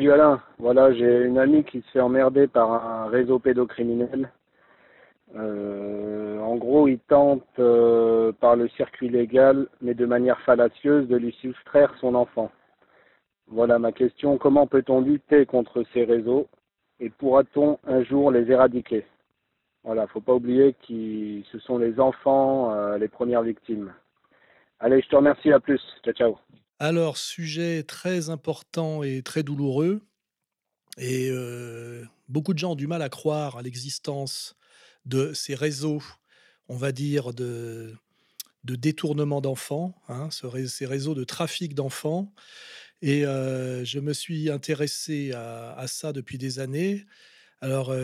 Salut Alain, voilà j'ai une amie qui se fait emmerder par un réseau pédocriminel. Euh, en gros, il tente euh, par le circuit légal, mais de manière fallacieuse, de lui soustraire son enfant. Voilà ma question, comment peut-on lutter contre ces réseaux et pourra-t-on un jour les éradiquer? Voilà, faut pas oublier que ce sont les enfants euh, les premières victimes. Allez, je te remercie, à plus, ciao ciao. Alors, sujet très important et très douloureux. Et beaucoup de gens ont du mal à croire à l'existence de ces réseaux, on va dire, de, de détournement d'enfants, hein, ces réseaux de trafic d'enfants. Et je me suis intéressé à, à, ça depuis des années. Alors,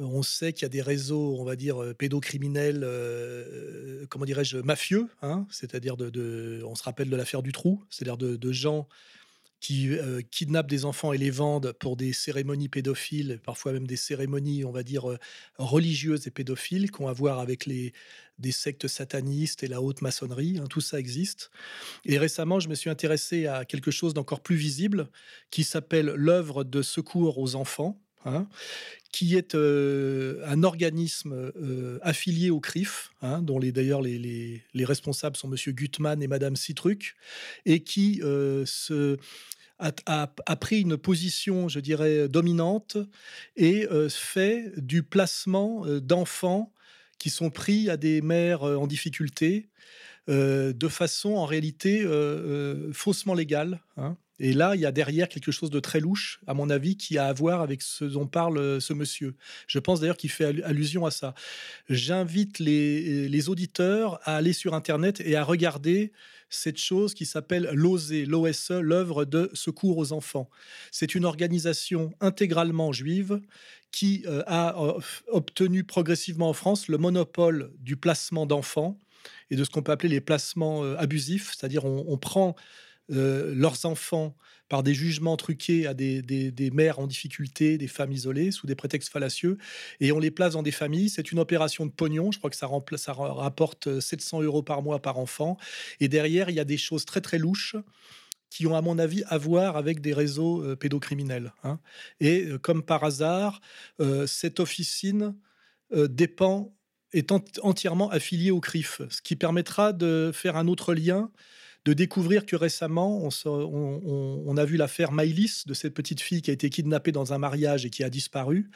on sait qu'il y a des réseaux, on va dire, pédocriminels, comment dirais-je, mafieux, hein, c'est-à-dire on se rappelle de l'affaire du trou, c'est-à-dire de, gens qui kidnappent des enfants et les vendent pour des cérémonies pédophiles, parfois même des cérémonies, on va dire, religieuses et pédophiles, qui ont à voir avec les, des sectes satanistes et la haute maçonnerie. Hein, tout ça existe. Et récemment, je me suis intéressé à quelque chose d'encore plus visible qui s'appelle l'œuvre de secours aux enfants. Hein, qui est euh, un organisme euh, affilié au CRIF, hein, dont d'ailleurs les, responsables sont M. Gutmann et Mme Citruc, et qui euh, a, pris une position, je dirais, dominante et fait du placement d'enfants qui sont pris à des mères en difficulté de façon en réalité faussement légale. Hein. Et là, il y a derrière quelque chose de très louche, à mon avis, qui a à voir avec ce dont parle euh, ce monsieur. Je pense d'ailleurs qu'il fait allusion à ça. J'invite les, auditeurs à aller sur Internet et à regarder cette chose qui s'appelle l'OSE, l'OSE, l'œuvre de secours aux enfants. C'est une organisation intégralement juive qui euh, a euh, obtenu progressivement en France le monopole du placement d'enfants et de ce qu'on peut appeler les placements abusifs, c'est-à-dire on prend euh, leurs enfants par des jugements truqués à des, mères en difficulté, des femmes isolées, sous des prétextes fallacieux, et on les place dans des familles. C'est une opération de pognon, je crois que ça, ça rapporte 700 euros par mois par enfant, et derrière, il y a des choses très très louches qui ont, à mon avis, à voir avec des réseaux euh, pédocriminels. Hein. Et euh, comme par hasard, cette officine dépend, est entièrement affiliée au CRIF, ce qui permettra de faire un autre lien de découvrir que récemment, on, a vu l'affaire Maïlis, de cette petite fille qui a été kidnappée dans un mariage et qui a disparu.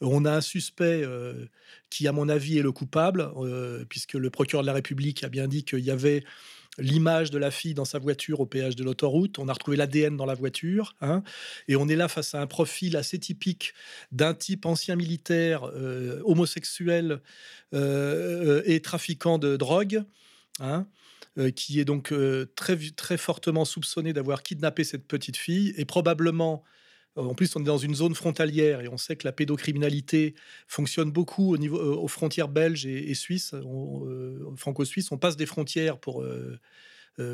On a un suspect euh, qui, à mon avis, est le coupable, euh, puisque le procureur de la République a bien dit qu'il y avait l'image de la fille dans sa voiture au péage de l'autoroute. On a retrouvé l'ADN dans la voiture. Hein, et on est là face à un profil assez typique d'un type ancien militaire, euh, homosexuel et trafiquant de drogue. Hein, euh, qui est donc euh, très, très fortement soupçonné d'avoir kidnappé cette petite fille et probablement euh, en plus, on est dans une zone frontalière et on sait que la pédocriminalité fonctionne beaucoup au niveau, aux frontières belges et, suisses, franco-suisses. On passe des frontières pour,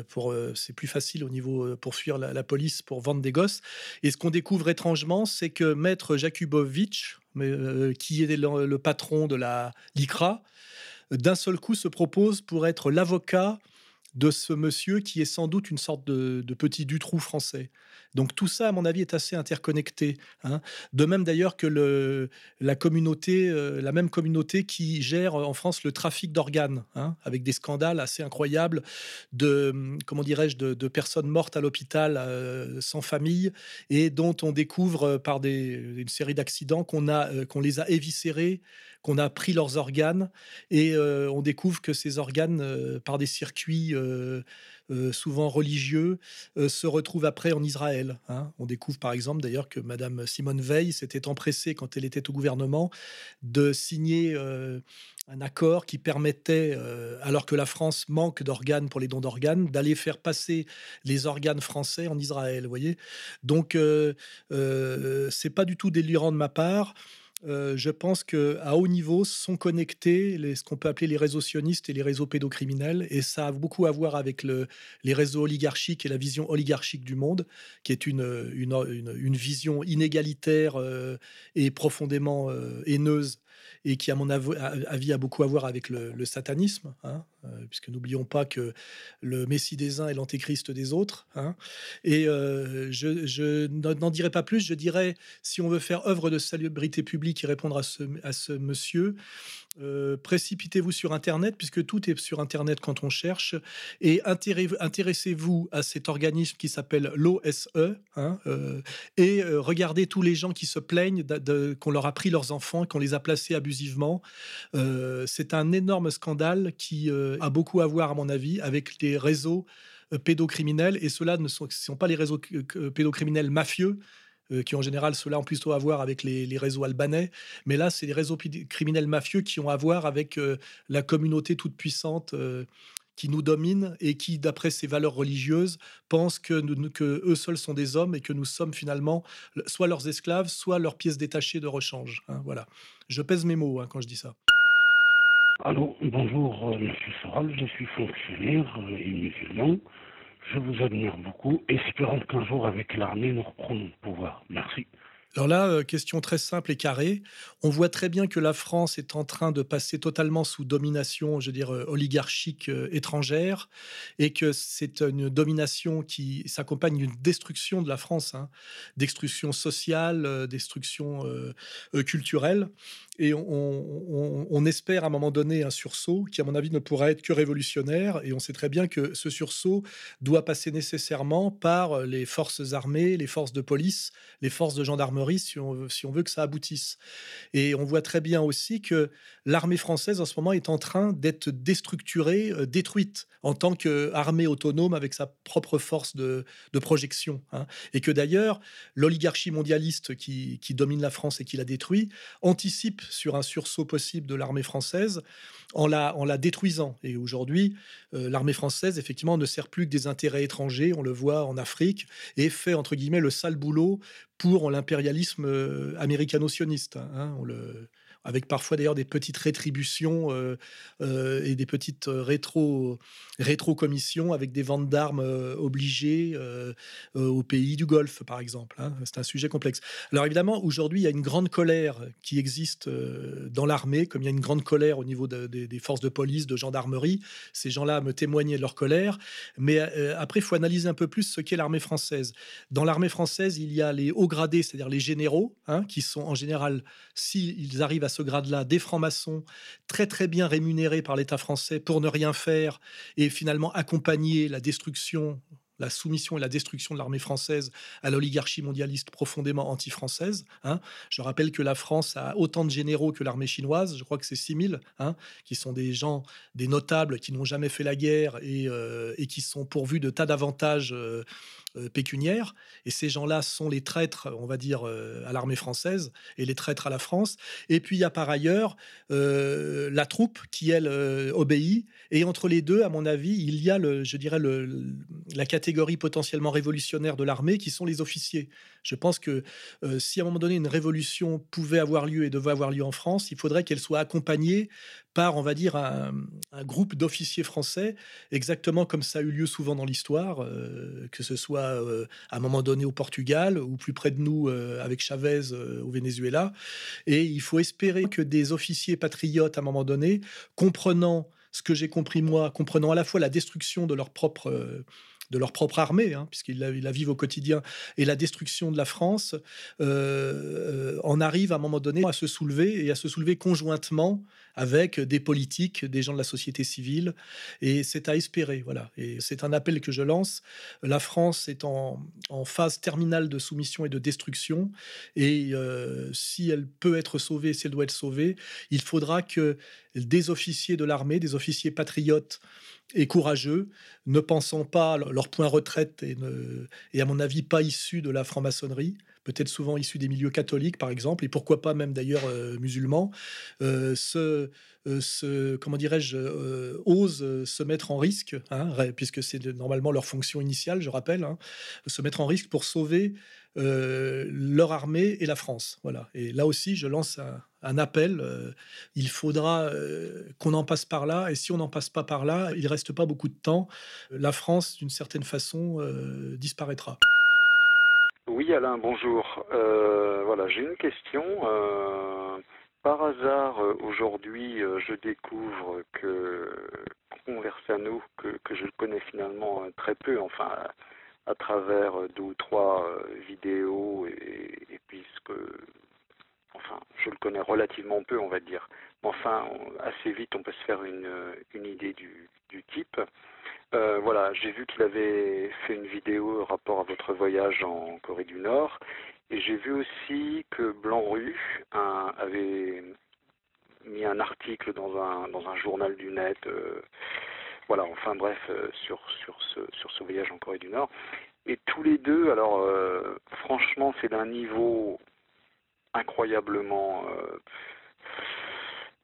pour c'est plus facile au niveau pour fuir la, police, pour vendre des gosses. Et ce qu'on découvre étrangement, c'est que Maître Jakubowicz, qui est le, le, patron de la l'ICRA, d'un seul coup se propose pour être l'avocat de ce monsieur qui est sans doute une sorte de, petit Dutroux français. Donc tout ça, à mon avis, est assez interconnecté. Hein. De même d'ailleurs que la communauté, euh, la même communauté qui gère en France le trafic d'organes, hein, avec des scandales assez incroyables de, comment dirais-je, de, personnes mortes à l'hôpital euh, sans famille et dont on découvre par une série d'accidents qu'on a, euh, qu'on les a éviscérés qu'on a pris leurs organes et euh, on découvre que ces organes, euh, par des circuits euh, souvent religieux, se retrouvent après en Israël. Hein. On découvre par exemple d'ailleurs que Madame Simone Veil s'était empressée quand elle était au gouvernement de signer un accord qui permettait, alors que la France manque d'organes pour les dons d'organes, d'aller faire passer les organes français en Israël. Voyez, donc c'est pas du tout délirant de ma part. Euh, je pense qu'à haut niveau sont connectés ce qu'on peut appeler les réseaux sionistes et les réseaux pédocriminels. Et ça a beaucoup à voir avec le, les réseaux oligarchiques et la vision oligarchique du monde, qui est une, vision inégalitaire euh, et profondément euh, haineuse et qui, à mon avis, a beaucoup à voir avec le, satanisme, hein, puisque n'oublions pas que le Messie des uns est l'antéchrist des autres. Hein. et euh, je, n'en dirai pas plus, je dirais, si on veut faire œuvre de salubrité publique et répondre à ce, monsieur, euh, précipitez-vous sur Internet, puisque tout est sur Internet quand on cherche, et intéressez-vous à cet organisme qui s'appelle l'OSE, hein, euh, et euh, regardez tous les gens qui se plaignent qu'on leur a pris leurs enfants, qu'on les a placés abusivement. C'est un énorme scandale qui a beaucoup à voir, à mon avis, avec les réseaux pédocriminels, et ceux-là ne sont, pas les réseaux pédocriminels mafieux, euh, qui en général, cela ont plutôt à voir avec les, réseaux albanais. Mais là, c'est les réseaux criminels mafieux qui ont à voir avec euh, la communauté toute puissante euh, qui nous domine et qui, d'après ses valeurs religieuses, pensent que, que eux seuls sont des hommes et que nous sommes finalement soit leurs esclaves, soit leurs pièces détachées de rechange. Hein, voilà. Je pèse mes mots hein, quand je dis ça. Allô, bonjour, Monsieur Soral, je suis fonctionnaire et musulman. Je vous admire beaucoup, espérons qu'un jour, avec l'armée, nous reprenons le pouvoir. Merci. Alors là, euh, question très simple et carrée. On voit très bien que la France est en train de passer totalement sous domination, je veux dire, euh, oligarchique euh, étrangère, et que c'est une domination qui s'accompagne d'une destruction de la France, hein. destruction sociale, destruction culturelle. Et on, espère à un moment donné un sursaut qui, à mon avis, ne pourra être que révolutionnaire. Et on sait très bien que ce sursaut doit passer nécessairement par les forces armées, les forces de police, les forces de gendarmerie, si on, veut, que ça aboutisse. Et on voit très bien aussi que l'armée française, en ce moment, est en train d'être déstructurée, euh, détruite, en tant qu'armée autonome avec sa propre force de, projection. Hein. Et que d'ailleurs, l'oligarchie mondialiste qui, domine la France et qui la détruit anticipe sur un sursaut possible de l'armée française en la, en la détruisant. Et aujourd'hui, euh, l'armée française, effectivement, ne sert plus que des intérêts étrangers, on le voit en Afrique, et fait, entre guillemets, le sale boulot pour l'impérialisme euh, américano-sioniste. Hein, le, avec parfois d'ailleurs des petites rétributions euh, euh, et des petites euh, rétro, rétro-commissions avec des ventes d'armes obligées au pays du Golfe, par exemple. Hein. C'est un sujet complexe. Alors évidemment, aujourd'hui, il y a une grande colère qui existe dans l'armée, comme il y a une grande colère au niveau des forces de police, de gendarmerie. Ces gens-là me témoignaient de leur colère. Mais après, il faut analyser un peu plus ce qu'est l'armée française. Dans l'armée française, il y a les hauts gradés, c'est-à-dire les généraux, hein, qui sont en général, s'ils arrivent à ce grade-là des francs-maçons très très bien rémunérés par l'État français pour ne rien faire et finalement accompagner la destruction la soumission et la destruction de l'armée française à l'oligarchie mondialiste profondément anti-française. Hein. Je rappelle que la France a autant de généraux que l'armée chinoise, je crois que c'est 6000, hein, qui sont des gens, des notables qui n'ont jamais fait la guerre et, euh, qui sont pourvus de tas d'avantages euh, euh, pécuniaires. Et ces gens-là sont les traîtres, on va dire, à l'armée française et les traîtres à la France. Et puis il y a par ailleurs la troupe qui, elle, obéit. Et entre les deux, à mon avis, il y a, le, je dirais, le, la catégorie potentiellement révolutionnaires de l'armée qui sont les officiers. Je pense que euh, si à un moment donné une révolution pouvait avoir lieu et devait avoir lieu en France, il faudrait qu'elle soit accompagnée par, on va dire, un, groupe d'officiers français, exactement comme ça a eu lieu souvent dans l'histoire, euh, que ce soit euh, à un moment donné au Portugal ou plus près de nous avec Chavez au Venezuela. Et il faut espérer que des officiers patriotes, à un moment donné, comprenant ce que j'ai compris moi, comprenant à la fois la destruction de leur propre de leur propre armée, hein, puisqu'ils la, vivent au quotidien, et la destruction de la France, euh, en arrive à un moment donné à se soulever et à se soulever conjointement avec des politiques, des gens de la société civile, et c'est à espérer, voilà. Et c'est un appel que je lance. La France est en, phase terminale de soumission et de destruction, et euh, si elle peut être sauvée, si elle doit être sauvée, il faudra que des officiers de l'armée, des officiers patriotes, et courageux, ne pensant pas leur point retraite et, et à mon avis pas issus de la franc-maçonnerie, peut-être souvent issus des milieux catholiques par exemple, et pourquoi pas même d'ailleurs musulmans, se, se, comment dirais-je, osent se mettre en risque, hein, puisque c'est normalement leur fonction initiale, je rappelle, hein, se mettre en risque pour sauver leur armée et la France. Voilà. Et là aussi, je lance un, appel. il faudra qu'on en passe par là. Et si on n'en passe pas par là, il reste pas beaucoup de temps. La France, d'une certaine façon, disparaîtra. Oui, Alain, bonjour. voilà, j'ai une question. par hasard, aujourd'hui, je découvre que Conversano, que, que je connais finalement très peu, enfin à travers euh, deux ou trois euh, vidéos et, puisque enfin je le connais relativement peu on va dire mais enfin assez vite on peut se faire une, une idée du type euh, voilà j'ai vu qu'il avait fait une vidéo rapport à votre voyage en Corée du Nord et j'ai vu aussi que Blanc-Rue avait mis un article dans un dans un journal du net voilà, enfin bref, euh, sur, sur, ce, sur ce voyage en Corée du Nord. Et tous les deux, alors euh, franchement, c'est d'un niveau incroyablement euh,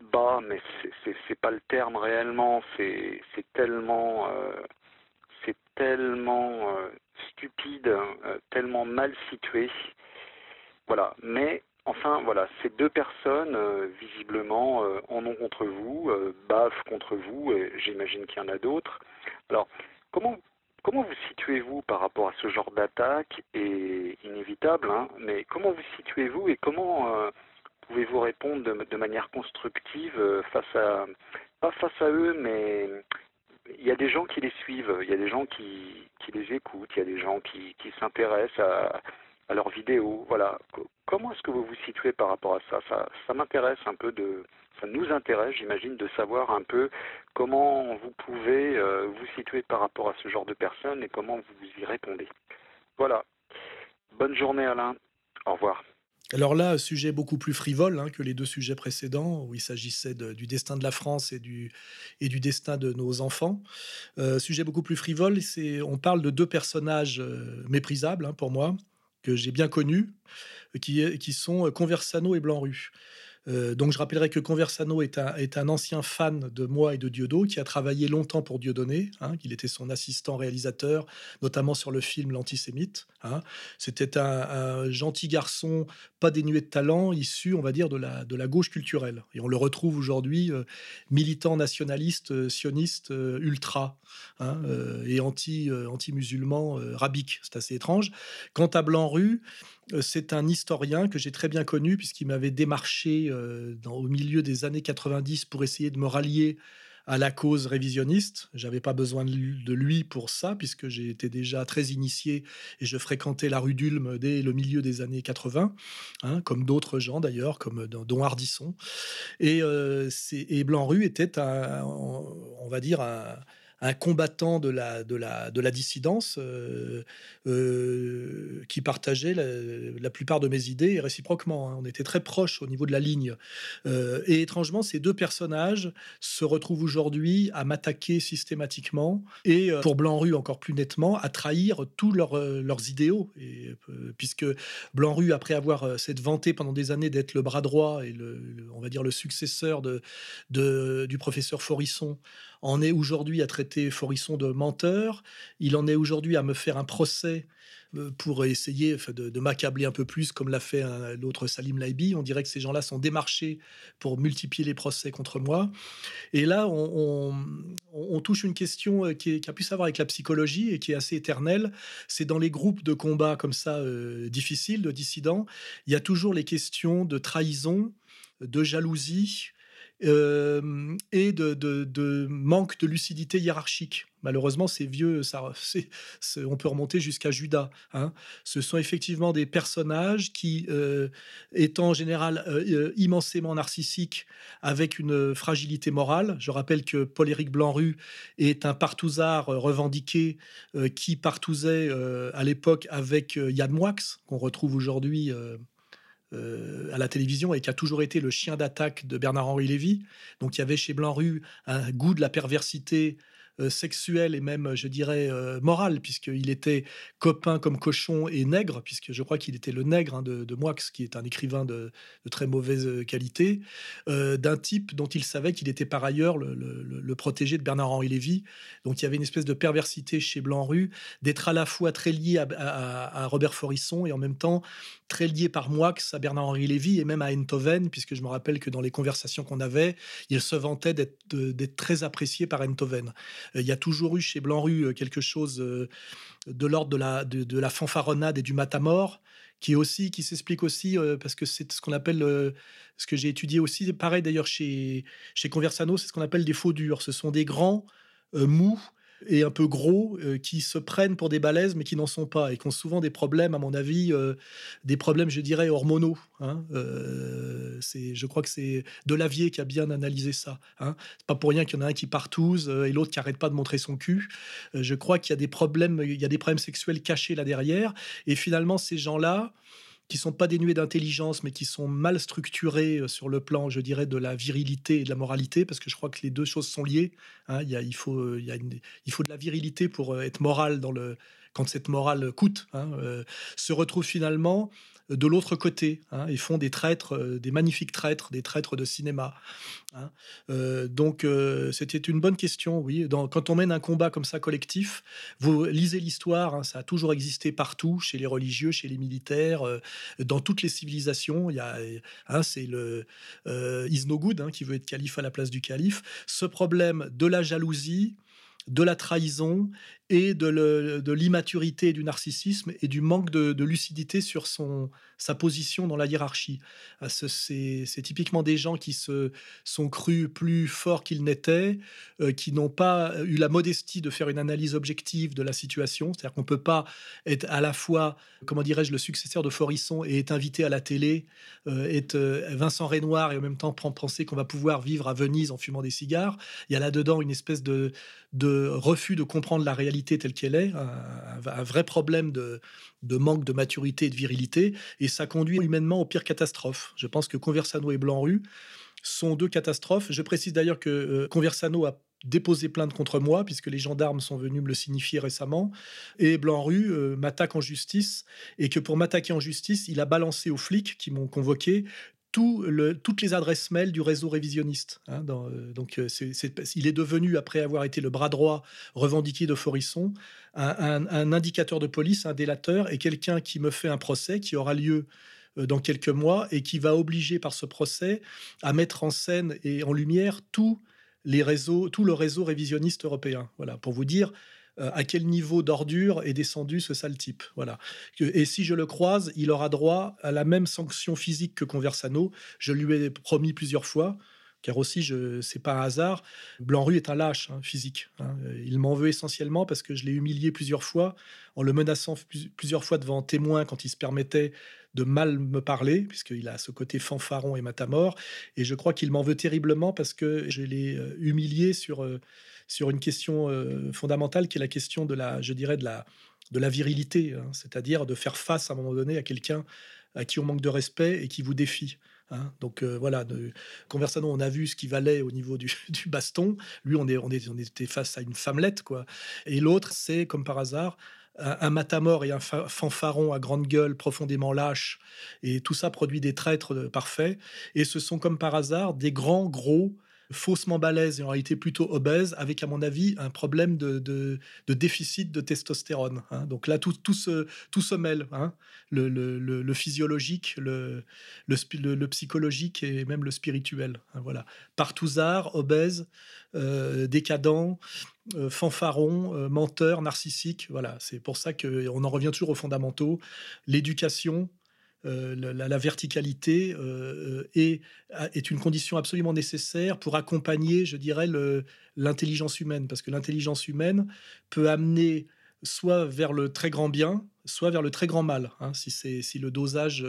bas, mais c'est pas le terme réellement, c'est tellement, c'est tellement stupide, tellement mal situé. Voilà, mais Enfin, voilà, ces deux personnes, euh, visiblement, euh, en ont contre vous, euh, bavent contre vous, et j'imagine qu'il y en a d'autres. Alors, comment, comment vous situez-vous par rapport à ce genre d'attaque? Est inévitable, hein, mais comment vous situez-vous et comment pouvez-vous répondre de, manière constructive face à, pas face à eux, mais il y a des gens qui les suivent, il y a des gens qui, qui les écoutent, il y a des gens qui, qui s'intéressent à à leurs vidéos. Voilà. Comment est-ce que vous vous situez par rapport à ça? Ça, ça m'intéresse un peu de, ça nous intéresse, j'imagine, de savoir un peu comment vous pouvez euh, vous situer par rapport à ce genre de personnes et comment vous y répondez. Voilà. Bonne journée, Alain. Au revoir. Alors là, sujet beaucoup plus frivole hein, que les deux sujets précédents, où il s'agissait du destin de la France et du, et du destin de nos enfants. Euh, sujet beaucoup plus frivole, c'est on parle de deux personnages euh, méprisables hein, pour moi, que j'ai bien connus, qui, qui sont Conversano et Blanc-Rue. Euh, donc je rappellerai que Conversano est un, ancien fan de moi et de Diodo, qui a travaillé longtemps pour Dieudonné, hein, qu'il était son assistant réalisateur, notamment sur le film L'Antisémite. Hein. C'était un, gentil garçon, pas dénué de talent, issu, on va dire, de la, gauche culturelle. Et on le retrouve aujourd'hui euh, militant nationaliste, euh, sioniste, ultra, hein, et anti, anti-musulman, rabique. C'est assez étrange. Quant à Blanc-Rue, c'est un historien que j'ai très bien connu puisqu'il m'avait démarché euh, au milieu des années 90 pour essayer de me rallier à la cause révisionniste. J'avais pas besoin de lui pour ça, puisque j'étais déjà très initié et je fréquentais la rue d'Ulm dès le milieu des années 80, hein, comme d'autres gens d'ailleurs, comme Don Hardisson. Et, euh, et Blanc-Rue était, on va dire, un, un combattant de la, de la, de la dissidence euh, euh, qui partageait la, plupart de mes idées et réciproquement. Hein. On était très proches au niveau de la ligne. Euh, et étrangement, ces deux personnages se retrouvent aujourd'hui à m'attaquer systématiquement et, pour Blanc-Rue encore plus nettement, à trahir tous leurs idéaux. Puisque Blanc-Rue, après avoir s'être vanté pendant des années d'être le bras droit et le, on va dire le successeur de, de du professeur Forisson, en est aujourd'hui à traiter Forisson de menteur. Il en est aujourd'hui à me faire un procès euh, pour essayer de, m'accabler un peu plus, comme l'a fait l'autre Salim Laibi. On dirait que ces gens-là sont démarchés pour multiplier les procès contre moi. Et là, on, touche une question euh, qui, a pu savoir avec la psychologie et qui est assez éternelle. C'est dans les groupes de combat comme ça euh, difficiles, de dissidents, il y a toujours les questions de trahison, de jalousie, euh, et de, manque de lucidité hiérarchique. Malheureusement, ces vieux, ça, on peut remonter jusqu'à Judas. Hein. Ce sont effectivement des personnages qui, euh, étant en général euh, immensément narcissiques, avec une fragilité morale. Je rappelle que Paul-Éric Blanru est un partouzard revendiqué qui partouzait à l'époque avec Yann Moix, qu'on retrouve aujourd'hui euh, à la télévision et qui a toujours été le chien d'attaque de Bernard-Henri Lévy. Donc il y avait chez Blanc-Rue un goût de la perversité euh, sexuel et même, je dirais, euh, moral, puisqu'il était copain comme cochon et nègre, puisque je crois qu'il était le nègre hein, de, de, Moix, qui est un écrivain de, très mauvaise qualité, d'un type dont il savait qu'il était par ailleurs le, protégé de Bernard-Henri Lévy. Donc il y avait une espèce de perversité chez Blanc-Rue, d'être à la fois très lié à, Robert Forisson et en même temps très lié par Moix à Bernard-Henri Lévy et même à Enthoven, puisque je me rappelle que dans les conversations qu'on avait, il se vantait d'être très apprécié par Enthoven. Euh, il y a toujours eu chez Blanc-Rue euh, quelque chose euh, de l'ordre de la, de, la fanfaronnade et du matamor, qui aussi qui s'explique aussi parce que c'est ce qu'on appelle ce que j'ai étudié aussi pareil d'ailleurs chez chez Conversano c'est ce qu'on appelle des faux durs. Ce sont des grands mous et un peu gros euh, qui se prennent pour des balaises mais qui n'en sont pas et qui ont souvent des problèmes, à mon avis, euh, des problèmes, je dirais, hormonaux. Hein. Euh, c'est, je crois que c'est Delavier qui a bien analysé ça. Hein. C'est pas pour rien qu'il y en a un qui partouze et l'autre qui arrête pas de montrer son cul. je crois qu'il y a des problèmes, il y a des problèmes sexuels cachés là derrière. Et finalement, ces gens-là, qui sont pas dénués d'intelligence, mais qui sont mal structurés euh, sur le plan, je dirais, de la virilité et de la moralité, parce que je crois que les deux choses sont liées. Hein. Il, y a, il, faut, euh, y a il faut de la virilité pour euh, être moral dans le, quand cette morale coûte, hein, se retrouvent finalement de l'autre côté hein, et font des traîtres, euh, des magnifiques traîtres, des traîtres de cinéma. Hein. Euh, donc euh, c'était une bonne question, oui. quand on mène un combat comme ça collectif, vous lisez l'histoire, hein, ça a toujours existé partout, chez les religieux, chez les militaires, dans toutes les civilisations. Il y a, c'est le is no good qui veut être calife à la place du calife. Ce problème de la jalousie, de la trahison et de l'immaturité du narcissisme et du manque de, lucidité sur son, sa position dans la hiérarchie. Ah, c'est typiquement des gens qui se sont crus plus forts qu'ils n'étaient, euh, qui n'ont pas eu la modestie de faire une analyse objective de la situation. C'est-à-dire qu'on ne peut pas être à la fois, comment dirais-je, le successeur de Forisson et être invité à la télé, euh, être euh, Vincent Renoir et en même temps penser qu'on va pouvoir vivre à Venise en fumant des cigares. Il y a là-dedans une espèce de refus de comprendre la réalité telle qu'elle est, un, vrai problème de, manque de maturité et de virilité, et ça conduit humainement aux pires catastrophes. Je pense que Conversano et Blanc-Rue sont deux catastrophes. Je précise d'ailleurs que euh, Conversano a déposé plainte contre moi, puisque les gendarmes sont venus me le signifier récemment, et Blanc-Rue euh, m'attaque en justice, et que pour m'attaquer en justice, il a balancé aux flics qui m'ont convoqué toutes les adresses mail du réseau révisionniste. Hein, euh, donc, euh, il est devenu, après avoir été le bras droit revendiqué de Forisson, un, indicateur de police, un délateur, et quelqu'un qui me fait un procès qui aura lieu euh, dans quelques mois et qui va obliger par ce procès à mettre en scène et en lumière les réseaux, tout le réseau révisionniste européen. Voilà, pour vous dire euh, à quel niveau d'ordure est descendu ce sale type. Voilà. Et si je le croise, il aura droit à la même sanction physique que Conversano. Je lui ai promis plusieurs fois car aussi, je c'est pas un hasard. Blanc-Rue est un lâche hein, physique. Hein. Il m'en veut essentiellement parce que je l'ai humilié plusieurs fois en le menaçant plusieurs fois devant témoins quand il se permettait de mal me parler, puisqu'il a ce côté fanfaron et matamor. Et je crois qu'il m'en veut terriblement parce que je l'ai euh, humilié sur euh, sur une question euh, fondamentale qui est la question de la, je dirais, de la, de la virilité, hein. c'est-à-dire de faire face à un moment donné à quelqu'un à qui on manque de respect et qui vous défie. Hein. Donc euh, voilà, de, on a vu ce qui valait au niveau du, baston. Lui, on, est, on, est, on était face à une femmelette, quoi. Et l'autre, c'est comme par hasard un, matamor et un fanfaron à grande gueule, profondément lâche. Et tout ça produit des traîtres euh, parfaits. Et ce sont comme par hasard des grands, gros, faussement balèze et en réalité plutôt obèse, avec à mon avis un problème de, déficit de testostérone. Hein. Donc là, tout, tout, se, tout se mêle, hein. le, physiologique, le, le, psychologique et même le spirituel. Hein, voilà. Partouzard, obèse, euh, décadent, euh, fanfaron, euh, menteur, narcissique. Voilà, c'est pour ça qu'on en revient toujours aux fondamentaux. L'éducation, euh, la, verticalité euh, euh, est, une condition absolument nécessaire pour accompagner, je dirais, l'intelligence humaine, parce que l'intelligence humaine peut amener soit vers le très grand bien, soit vers le très grand mal, hein, si, le dosage,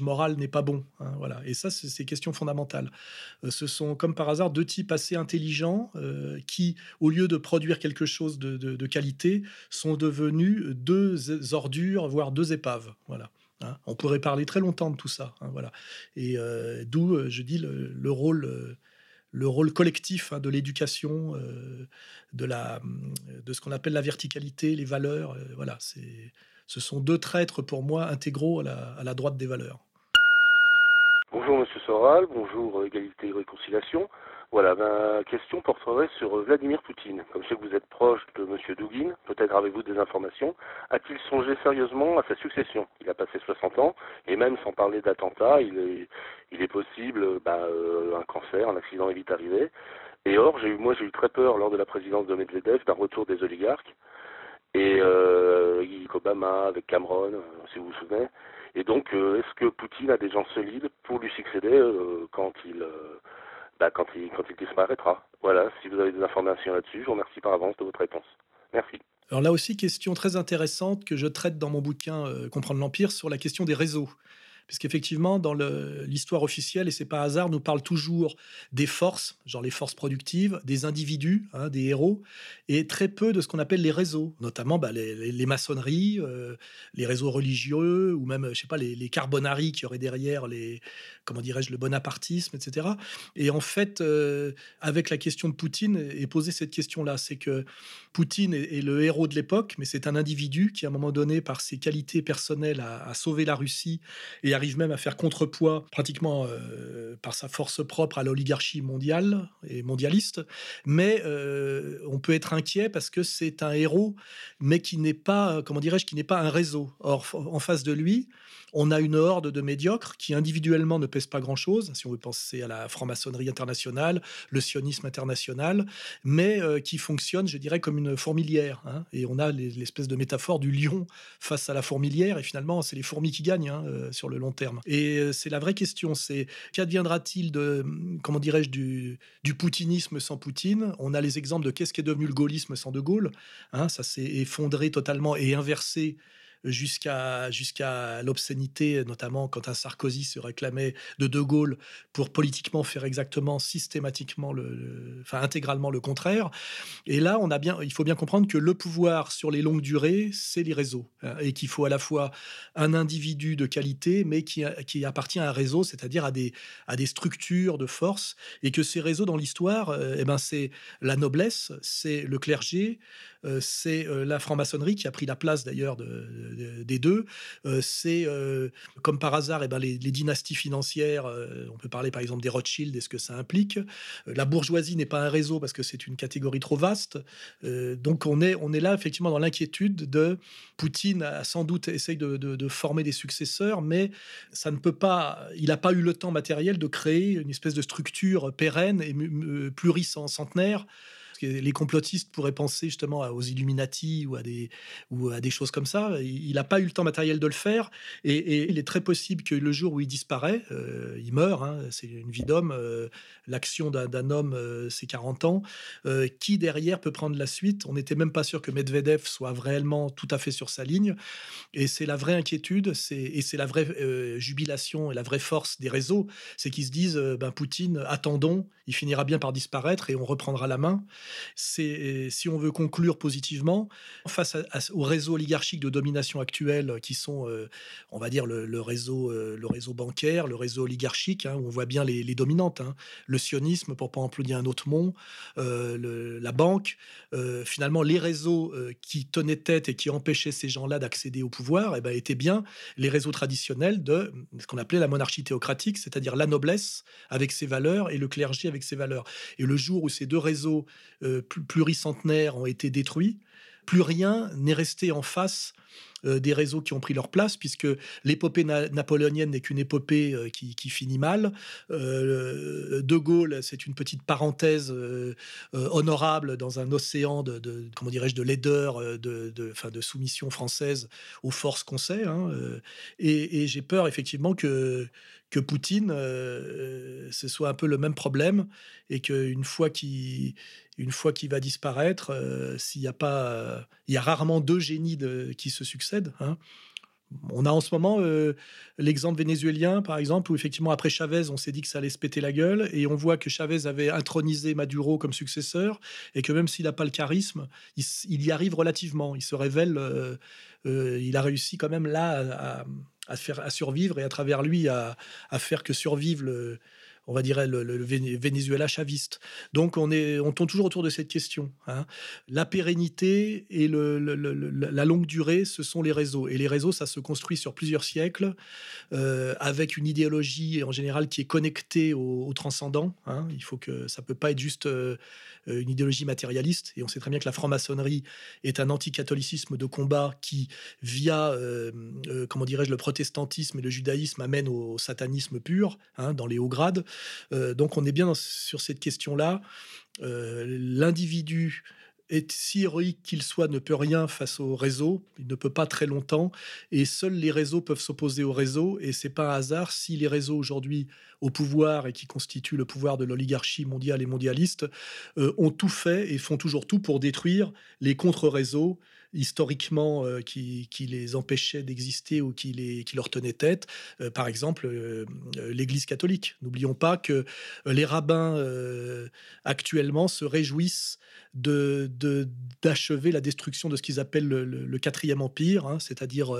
moral n'est pas bon. Hein, voilà. Et ça, c'est question fondamentale. ce sont, comme par hasard, deux types assez intelligents qui, au lieu de produire quelque chose de, de, qualité, sont devenus deux ordures, voire deux épaves. Voilà. Hein. On pourrait parler très longtemps de tout ça. Hein, voilà. Et euh, d'où, euh, je dis, le, rôle, euh, le rôle collectif hein, de l'éducation, de, de ce qu'on appelle la verticalité, les valeurs. voilà, ce sont deux traîtres pour moi intégraux à la, à la droite des valeurs. Bonjour Monsieur Soral, bonjour Égalité et Réconciliation. Voilà, ma question porterait sur Vladimir Poutine. Comme je sais que vous êtes proche de M. Douguin, peut-être avez-vous des informations. A-t-il songé sérieusement à sa succession? Il a passé 60 ans, et même sans parler d'attentat, il est, possible bah, un cancer, un accident est vite arrivé. Et or, j'ai eu, moi j'ai eu très peur lors de la présidence de Medvedev d'un retour des oligarques. Et euh, Obama, avec Cameron, euh, si vous vous souvenez. Et donc, euh, est-ce que Poutine a des gens solides pour lui succéder quand il bah, quand, il, quand il disparaîtra. Voilà, si vous avez des informations là-dessus, je vous remercie par avance de votre réponse. Merci. Alors là aussi, question très intéressante que je traite dans mon bouquin euh, Comprendre l'Empire sur la question des réseaux. Puisqu'effectivement, dans l'histoire officielle, et c'est pas hasard, nous parle toujours des forces, genre les forces productives, des individus, hein, des héros, et très peu de ce qu'on appelle les réseaux, notamment bah, les, maçonneries, euh, les réseaux religieux, ou même, je sais pas, les, les carbonaries qui auraient derrière les, comment dirais-je, le bonapartisme, etc. Et en fait, euh, avec la question de Poutine, est posée cette question-là, c'est que Poutine est, le héros de l'époque, mais c'est un individu qui, à un moment donné, par ses qualités personnelles, a, sauvé la Russie et arrive même à faire contrepoids pratiquement euh, par sa force propre à l'oligarchie mondiale et mondialiste. Mais euh, on peut être inquiet parce que c'est un héros, mais qui n'est pas, comment dirais-je, qui n'est pas un réseau. Or, en face de lui, on a une horde de médiocres qui individuellement ne pèsent pas grand-chose, si on veut penser à la franc-maçonnerie internationale, le sionisme international, mais euh, qui fonctionnent, je dirais, comme une fourmilière. Hein. Et on a l'espèce de métaphore du lion face à la fourmilière, et finalement, c'est les fourmis qui gagnent hein, sur le long terme. Et euh, c'est la vraie question, c'est qu'adviendra-t-il de, comment dirais-je, du, poutinisme sans Poutine? On a les exemples de qu'est-ce qui est devenu le gaullisme sans De Gaulle. Hein, ça s'est effondré totalement et inversé jusqu'à l'obscénité, notamment quand un Sarkozy se réclamait de De Gaulle pour politiquement faire exactement systématiquement le, enfin intégralement le contraire. Et là, on a bien, il faut bien comprendre que le pouvoir sur les longues durées, c'est les réseaux hein, et qu'il faut à la fois un individu de qualité, mais qui, qui appartient à un réseau, c'est-à-dire à des à des structures de force, et que ces réseaux dans l'histoire, euh, eh ben c'est la noblesse, c'est le clergé, c'est euh, la franc-maçonnerie qui a pris la place d'ailleurs des deux. Euh, c'est comme par hasard, et eh ben, les, dynasties financières. on peut parler par exemple des Rothschild et ce que ça implique. la bourgeoisie n'est pas un réseau parce que c'est une catégorie trop vaste. donc on est, on est là effectivement dans l'inquiétude de Poutine a sans doute essayé de, former des successeurs, mais ça ne peut pas. Il n'a pas eu le temps matériel de créer une espèce de structure pérenne et pluricentenaire les complotistes pourraient penser justement aux Illuminati ou à des, choses comme ça. Il n'a pas eu le temps matériel de le faire et, il est très possible que le jour où il disparaît, euh, il meurt, hein, c'est une vie d'homme, euh, l'action d'un homme, euh, c'est 40 ans. qui derrière peut prendre la suite? On n'était même pas sûr que Medvedev soit réellement tout à fait sur sa ligne. Et c'est la vraie inquiétude, et c'est la vraie jubilation et la vraie force des réseaux, c'est qu'ils se disent, ben, Poutine, attendons, il finira bien par disparaître et on reprendra la main. C'est si on veut conclure positivement face au réseau oligarchique de domination actuel qui sont, euh, on va dire le, réseau, euh, le réseau bancaire, le réseau oligarchique, hein, où on voit bien les, dominantes, hein. le sionisme pour pas employer un autre mot, euh, la banque, finalement les réseaux qui tenaient tête et qui empêchaient ces gens-là d'accéder au pouvoir, eh ben, étaient bien les réseaux traditionnels de ce qu'on appelait la monarchie théocratique, c'est-à-dire la noblesse avec ses valeurs et le clergé avec ses valeurs. Et le jour où ces deux réseaux euh, pluricentenaires ont été détruits, plus rien n'est resté en face euh, des réseaux qui ont pris leur place, puisque l'épopée napoléonienne n'est qu'une épopée euh, qui, finit mal. de Gaulle, c'est une petite parenthèse honorable dans un océan de, comment dirais-je, de laideur, de, de, soumission française aux forces qu'on sait. Hein, et, j'ai peur effectivement que que Poutine, euh, ce soit un peu le même problème et qu'une fois qu'il une fois qu'il va disparaître, euh, s'il y a pas, il y a rarement deux génies qui se succèdent. Hein. On a en ce moment euh, l'exemple vénézuélien, par exemple, où effectivement après Chavez, on s'est dit que ça allait se péter la gueule, et on voit que Chavez avait intronisé Maduro comme successeur, et que même s'il n'a pas le charisme, il, y arrive relativement. Il se révèle, il a réussi quand même là à, à, faire, à survivre et à travers lui à, faire que survive le, on va dire, le, Venezuela chaviste. Donc, on, est, on tourne toujours autour de cette question. Hein. La pérennité et le, la longue durée, ce sont les réseaux. Et les réseaux, ça se construit sur plusieurs siècles, euh, avec une idéologie en général qui est connectée au, transcendant. Hein. Il faut que ça peut pas être juste euh, une idéologie matérialiste. Et on sait très bien que la franc-maçonnerie est un anticatholicisme de combat qui, via, euh, comment dirais-je, le protestantisme et le judaïsme, amène au, satanisme pur, hein, dans les hauts grades. donc on est bien sur cette question-là. L'individu est si héroïque qu'il soit, ne peut rien face au réseau. Il ne peut pas très longtemps. Et seuls les réseaux peuvent s'opposer au réseau. Et c'est pas un hasard si les réseaux aujourd'hui au pouvoir et qui constituent le pouvoir de l'oligarchie mondiale et mondialiste euh, ont tout fait et font toujours tout pour détruire les contre-réseaux historiquement euh, qui, les empêchaient d'exister ou qui, les, qui leur tenaient tête. Euh, par exemple, l'Église catholique. N'oublions pas que les rabbins actuellement se réjouissent de, d'achever la destruction de ce qu'ils appellent le, quatrième empire, hein, c'est-à-dire,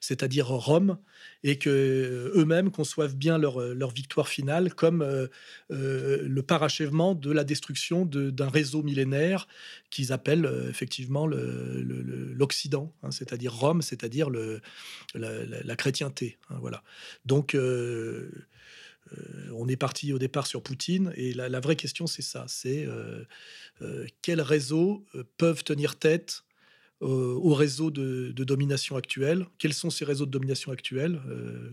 c'est-à-dire Rome, et que eux-mêmes conçoivent bien leur, leur victoire finale comme le parachèvement de la destruction d'un réseau millénaire qu'ils appellent effectivement le l'Occident, hein, c'est-à-dire Rome, c'est-à-dire la, chrétienté. Hein, voilà. Donc, euh, euh, on est parti au départ sur Poutine, et la, vraie question, c'est ça c'est euh, quels réseaux peuvent tenir tête aux réseaux de, domination actuels? Quels sont ces réseaux de domination actuels?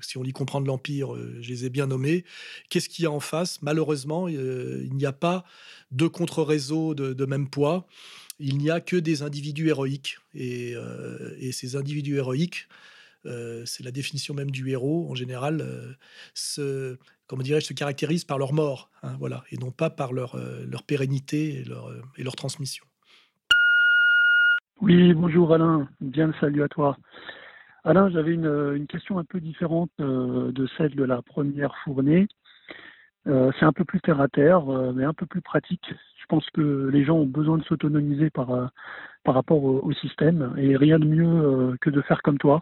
Si on lit comprendre l'Empire, je les ai bien nommés. Qu'est-ce qu'il y a en face? Malheureusement, il n'y a pas de contre-réseau de, même poids il n'y a que des individus héroïques. Et, euh, ces individus héroïques, euh, c'est la définition même du héros en général, euh, se, comment dirais-je, se caractérisent par leur mort, hein, voilà, et non pas par leur, leur pérennité et leur, et leur transmission. Oui, bonjour Alain, bien le salut à toi. Alain, j'avais une, une, question un peu différente de celle de la première fournée. c'est un peu plus terre à terre, mais un peu plus pratique je pense que les gens ont besoin de s'autonomiser par, euh, par rapport au, système et rien de mieux euh, que de faire comme toi,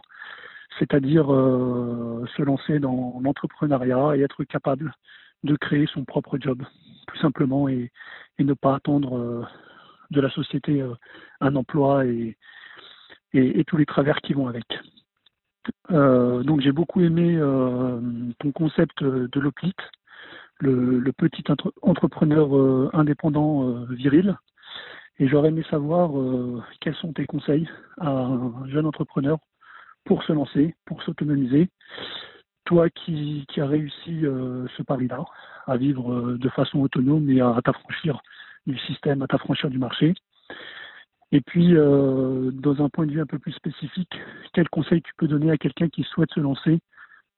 c'est-à-dire euh, se lancer dans l'entrepreneuriat et être capable de créer son propre job, tout simplement, et, ne pas attendre de la société un emploi et, tous les travers qui vont avec. donc j'ai beaucoup aimé ton concept de l'OPLIT, le, petit entrepreneur euh, indépendant euh, viril. Et j'aurais aimé savoir euh, quels sont tes conseils à un jeune entrepreneur pour se lancer, pour s'autonomiser. Toi qui, as réussi ce pari-là, à vivre de façon autonome et à, t'affranchir du système, à t'affranchir du marché. Et puis, dans un point de vue un peu plus spécifique, quels conseils tu peux donner à quelqu'un qui souhaite se lancer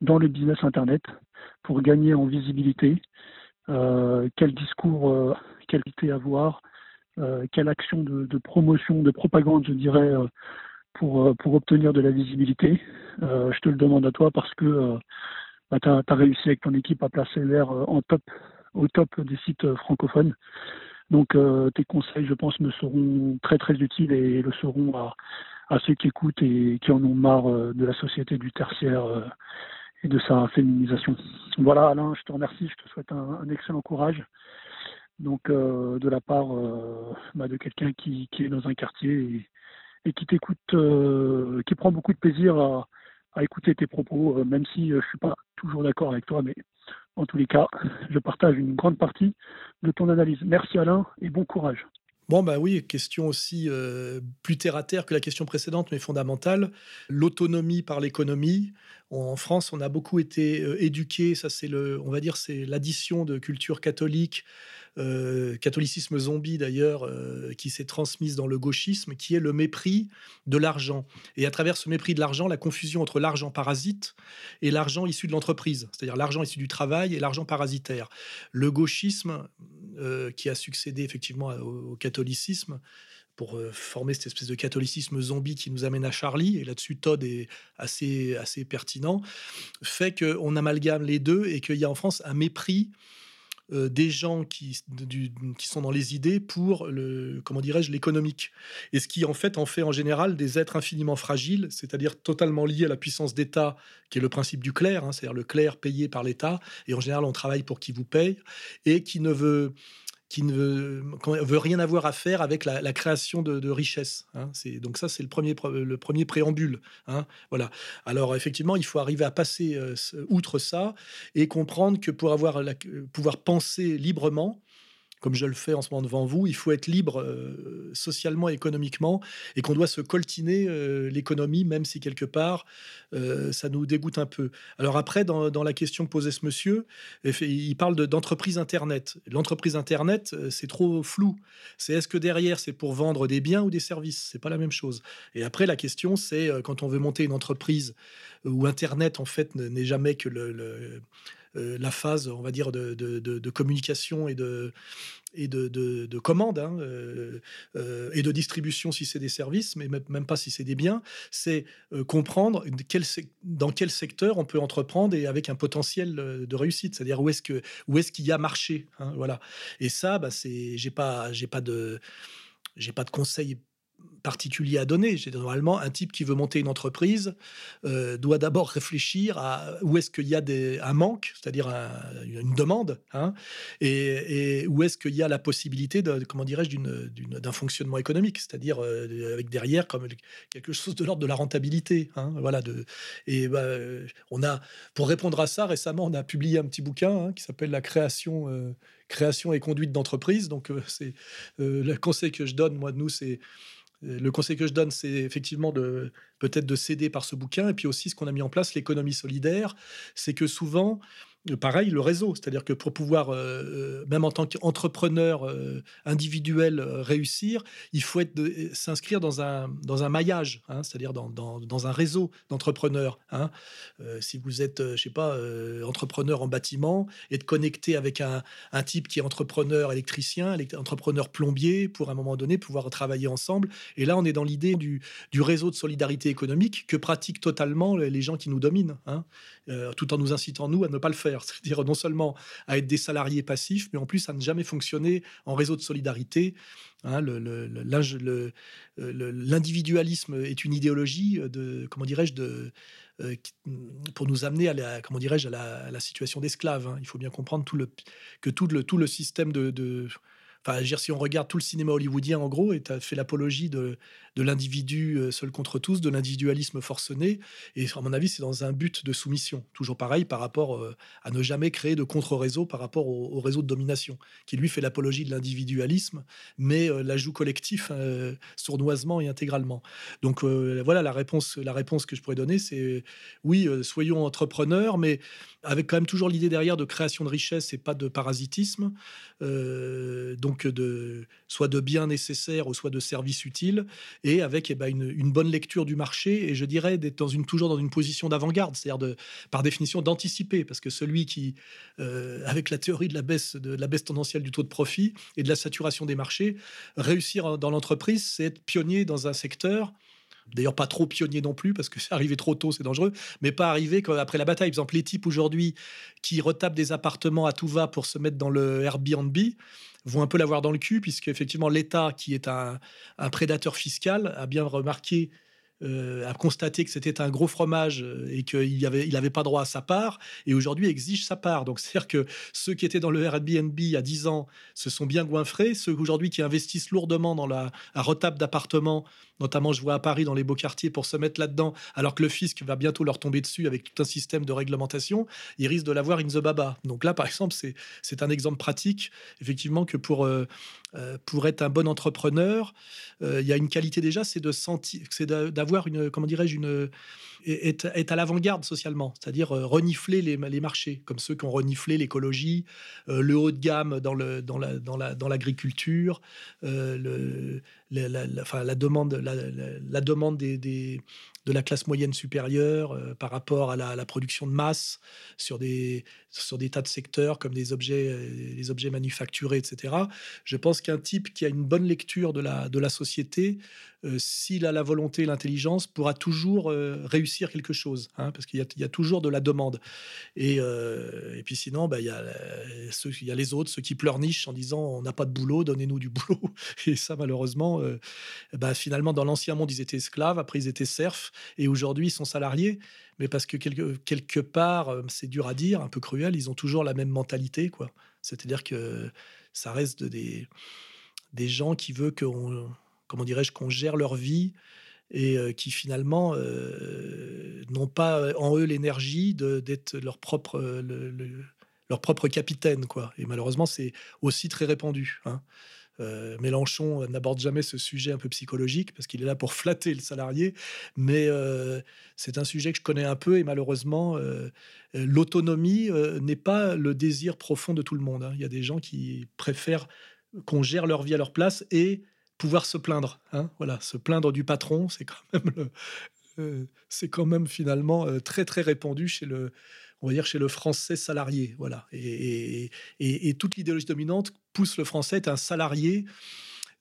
dans le business Internet pour gagner en visibilité, euh, quel discours, euh, qualité avoir, euh, quelle action de, promotion, de propagande, je dirais, pour, pour obtenir de la visibilité. je te le demande à toi parce que bah, tu as, réussi avec ton équipe à placer l'air en top, au top des sites francophones. Donc tes conseils, je pense, me seront très très utiles et le seront à, ceux qui écoutent et qui en ont marre de la société du tertiaire et de sa féminisation. Voilà Alain, je te remercie, je te souhaite un, excellent courage. Donc euh, de la part euh, bah, de quelqu'un qui, est dans un quartier qui t'écoute, euh, qui prend beaucoup de plaisir à, écouter tes propos, même si je ne suis pas toujours d'accord avec toi, mais en tous les cas, je partage une grande partie de ton analyse. Merci Alain et bon courage. Bon, bah oui, question aussi plus terre à terre que la question précédente, mais fondamentale. L'autonomie par l'économie. En France, on a beaucoup été éduqués. Ça, c'est le, on va dire, c'est l'addition de culture catholique euh, catholicisme zombie d'ailleurs, euh, qui s'est transmise dans le gauchisme, qui est le mépris de l'argent. Et à travers ce mépris de l'argent, la confusion entre l'argent parasite et l'argent issu de l'entreprise, c'est-à-dire l'argent issu du travail et l'argent parasitaire. Le gauchisme, euh, qui a succédé effectivement au, catholicisme, pour former cette espèce de catholicisme zombie qui nous amène à Charlie, et là-dessus Todd est assez, assez pertinent, fait qu'on amalgame les deux et qu'il y a en France un mépris euh, des gens qui, sont dans les idées pour le comment dirais-je l'économique. Et ce qui en fait en fait en général des êtres infiniment fragiles c'est-à-dire totalement liés à la puissance d'État qui est le principe du clerc hein, c'est-à-dire le clerc payé par l'État et en général on travaille pour qui vous paye et qui ne veut qui ne veut, rien avoir à faire avec la, création de, richesses. Hein. donc ça, c'est le premier, le premier préambule. Hein. voilà. Alors effectivement, il faut arriver à passer euh, outre ça et comprendre que pour avoir la, pouvoir penser librement, comme je le fais en ce moment devant vous, il faut être libre euh, socialement économiquement et qu'on doit se coltiner euh, l'économie, même si quelque part euh, ça nous dégoûte un peu. Alors après, dans, la question que posait ce monsieur, il parle d'entreprise Internet. L'entreprise Internet, c'est trop flou. C'est est-ce que derrière, c'est pour vendre des biens ou des services? C'est pas la même chose. Et après, la question, c'est quand on veut monter une entreprise où Internet, en fait, n'est jamais que le euh, la phase, on va dire, de, communication et de, et de, commande hein, euh, euh, et de distribution si c'est des services, mais même pas si c'est des biens, c'est comprendre dans quel secteur on peut entreprendre et avec un potentiel de réussite, c'est-à-dire où est-ce que est-ce qu'il y a marché, hein, voilà. Et ça, bah, c'est j'ai pas pas de j'ai pas de conseils particulier à donner. Normalement, un type qui veut monter une entreprise euh, doit d'abord réfléchir à où est-ce qu'il y a des, un manque, c'est-à-dire une demande, hein, et, où est-ce qu'il y a la possibilité de, comment dirais-je, d'un fonctionnement économique, c'est-à-dire euh, avec derrière comme quelque chose de l'ordre de la rentabilité. Hein, voilà. De, et bah, on a, pour répondre à ça, récemment, on a publié un petit bouquin hein, qui s'appelle La création. Euh, création et conduite d'entreprise. Donc, c'est le conseil que je donne, moi, de nous, c'est le conseil que je donne, c'est effectivement de peut-être de céder par ce bouquin. Et puis aussi, ce qu'on a mis en place, l'économie solidaire, c'est que souvent, pareil, le réseau. C'est-à-dire que pour pouvoir, euh, euh, même en tant qu'entrepreneur euh, individuel, réussir, il faut s'inscrire dans un, dans un maillage, hein, c'est-à-dire dans, dans, un réseau d'entrepreneurs. Hein. si vous êtes, je sais pas, entrepreneur en bâtiment, et de connecter avec un, un type qui est entrepreneur électricien, entrepreneur plombier, pour un moment donné pouvoir travailler ensemble. Et là, on est dans l'idée du, du réseau de solidarité économique que pratiquent totalement les gens qui nous dominent, hein, tout en nous incitant, nous, à ne pas le faire. C'est-à-dire non seulement à être des salariés passifs, mais en plus à ne jamais fonctionner en réseau de solidarité. Hein, l'individualisme est une idéologie de, comment dirais-je, de, euh, pour nous amener à la, comment dirais-je, à la, situation d'esclave. Hein. Il faut bien comprendre que tout le, tout le système de Enfin, dire, si on regarde tout le cinéma hollywoodien, en gros, et tu as fait l'apologie de, l'individu euh, seul contre tous, de l'individualisme forcené. Et à mon avis, c'est dans un but de soumission. Toujours pareil par rapport euh, à ne jamais créer de contre-réseau par rapport au, réseau de domination, qui lui fait l'apologie de l'individualisme, mais euh, la joue collectif sournoisement et intégralement. Donc voilà la réponse, la réponse que je pourrais donner, c'est oui, soyons entrepreneurs, mais avec quand même toujours l'idée derrière de création de richesse et pas de parasitisme. donc de soit de biens nécessaires ou soit de services utiles et avec eh ben, une, bonne lecture du marché et je dirais d'être toujours dans une position d'avant-garde, c'est-à-dire de, par définition d'anticiper, parce que celui qui, euh, avec la théorie de la, baisse, de, la baisse tendancielle du taux de profit et de la saturation des marchés, réussir dans l'entreprise, c'est être pionnier dans un secteur D'ailleurs, pas trop pionnier non plus, parce que c'est arrivé trop tôt, c'est dangereux, mais pas arrivé après la bataille. Par exemple, les types aujourd'hui qui retapent des appartements à tout va pour se mettre dans le Airbnb, vont un peu l'avoir dans le cul, puisque effectivement l'État, qui est un, prédateur fiscal, a bien remarqué euh, a constaté que c'était un gros fromage euh, et qu'il n'avait il pas droit à sa part, et aujourd'hui exige sa part. Donc c'est-à-dire que ceux qui étaient dans le Airbnb à 10 ans se sont bien goinfrés, ceux aujourd'hui qui investissent lourdement dans la retape d'appartements Notamment, je vois à Paris dans les beaux quartiers pour se mettre là-dedans, alors que le fisc va bientôt leur tomber dessus avec tout un système de réglementation. Ils risquent de l'avoir in the baba. Donc là, par exemple, c'est un exemple pratique, effectivement, que pour, euh, euh, pour être un bon entrepreneur, euh, il y a une qualité déjà, c'est d'avoir une, comment dirais-je, une est, à l'avant-garde socialement, c'est-à-dire renifler les, marchés, comme ceux qui ont reniflé l'écologie, le haut de gamme dans l'agriculture, la, enfin, la demande, la, demande de la classe moyenne supérieure euh, par rapport à la, production de masse sur des, tas de secteurs comme des objets, euh, manufacturés, etc. Je pense qu'un type qui a une bonne lecture de la société, euh, s'il a la volonté et l'intelligence, pourra toujours réussir réussir quelque chose, hein, parce qu'il y, a toujours de la demande. Et, et puis sinon, bah, il, y a, y les autres, ceux qui pleurnichent en disant on n'a pas de boulot, donnez-nous du boulot. Et ça, malheureusement, bah, finalement, dans l'ancien monde, ils étaient esclaves, après ils étaient serfs, et aujourd'hui, ils sont salariés. Mais parce que quelque, quelque part, c'est dur à dire, un peu cruel, ils ont toujours la même mentalité, quoi. C'est-à-dire que ça reste des, des gens qui veulent qu'on, comment dirais-je, qu'on gère leur vie et euh, qui finalement euh, n'ont pas en eux l'énergie d'être leur propre, leur propre capitaine. Quoi. Et malheureusement, c'est aussi très répandu. Hein. Euh, Mélenchon n'aborde jamais ce sujet un peu psychologique parce qu'il est là pour flatter le salarié, mais c'est un sujet que je connais un peu et malheureusement, l'autonomie n'est pas le désir profond de tout le monde. Hein. Il y a des gens qui préfèrent qu'on gère leur vie à leur place et pouvoir se plaindre. Hein, voilà, se plaindre du patron, c'est quand même euh, c'est quand même finalement euh, très très répandu chez le, on va dire chez le français salarié. Voilà, et, toute l'idéologie dominante pousse le français être un salarié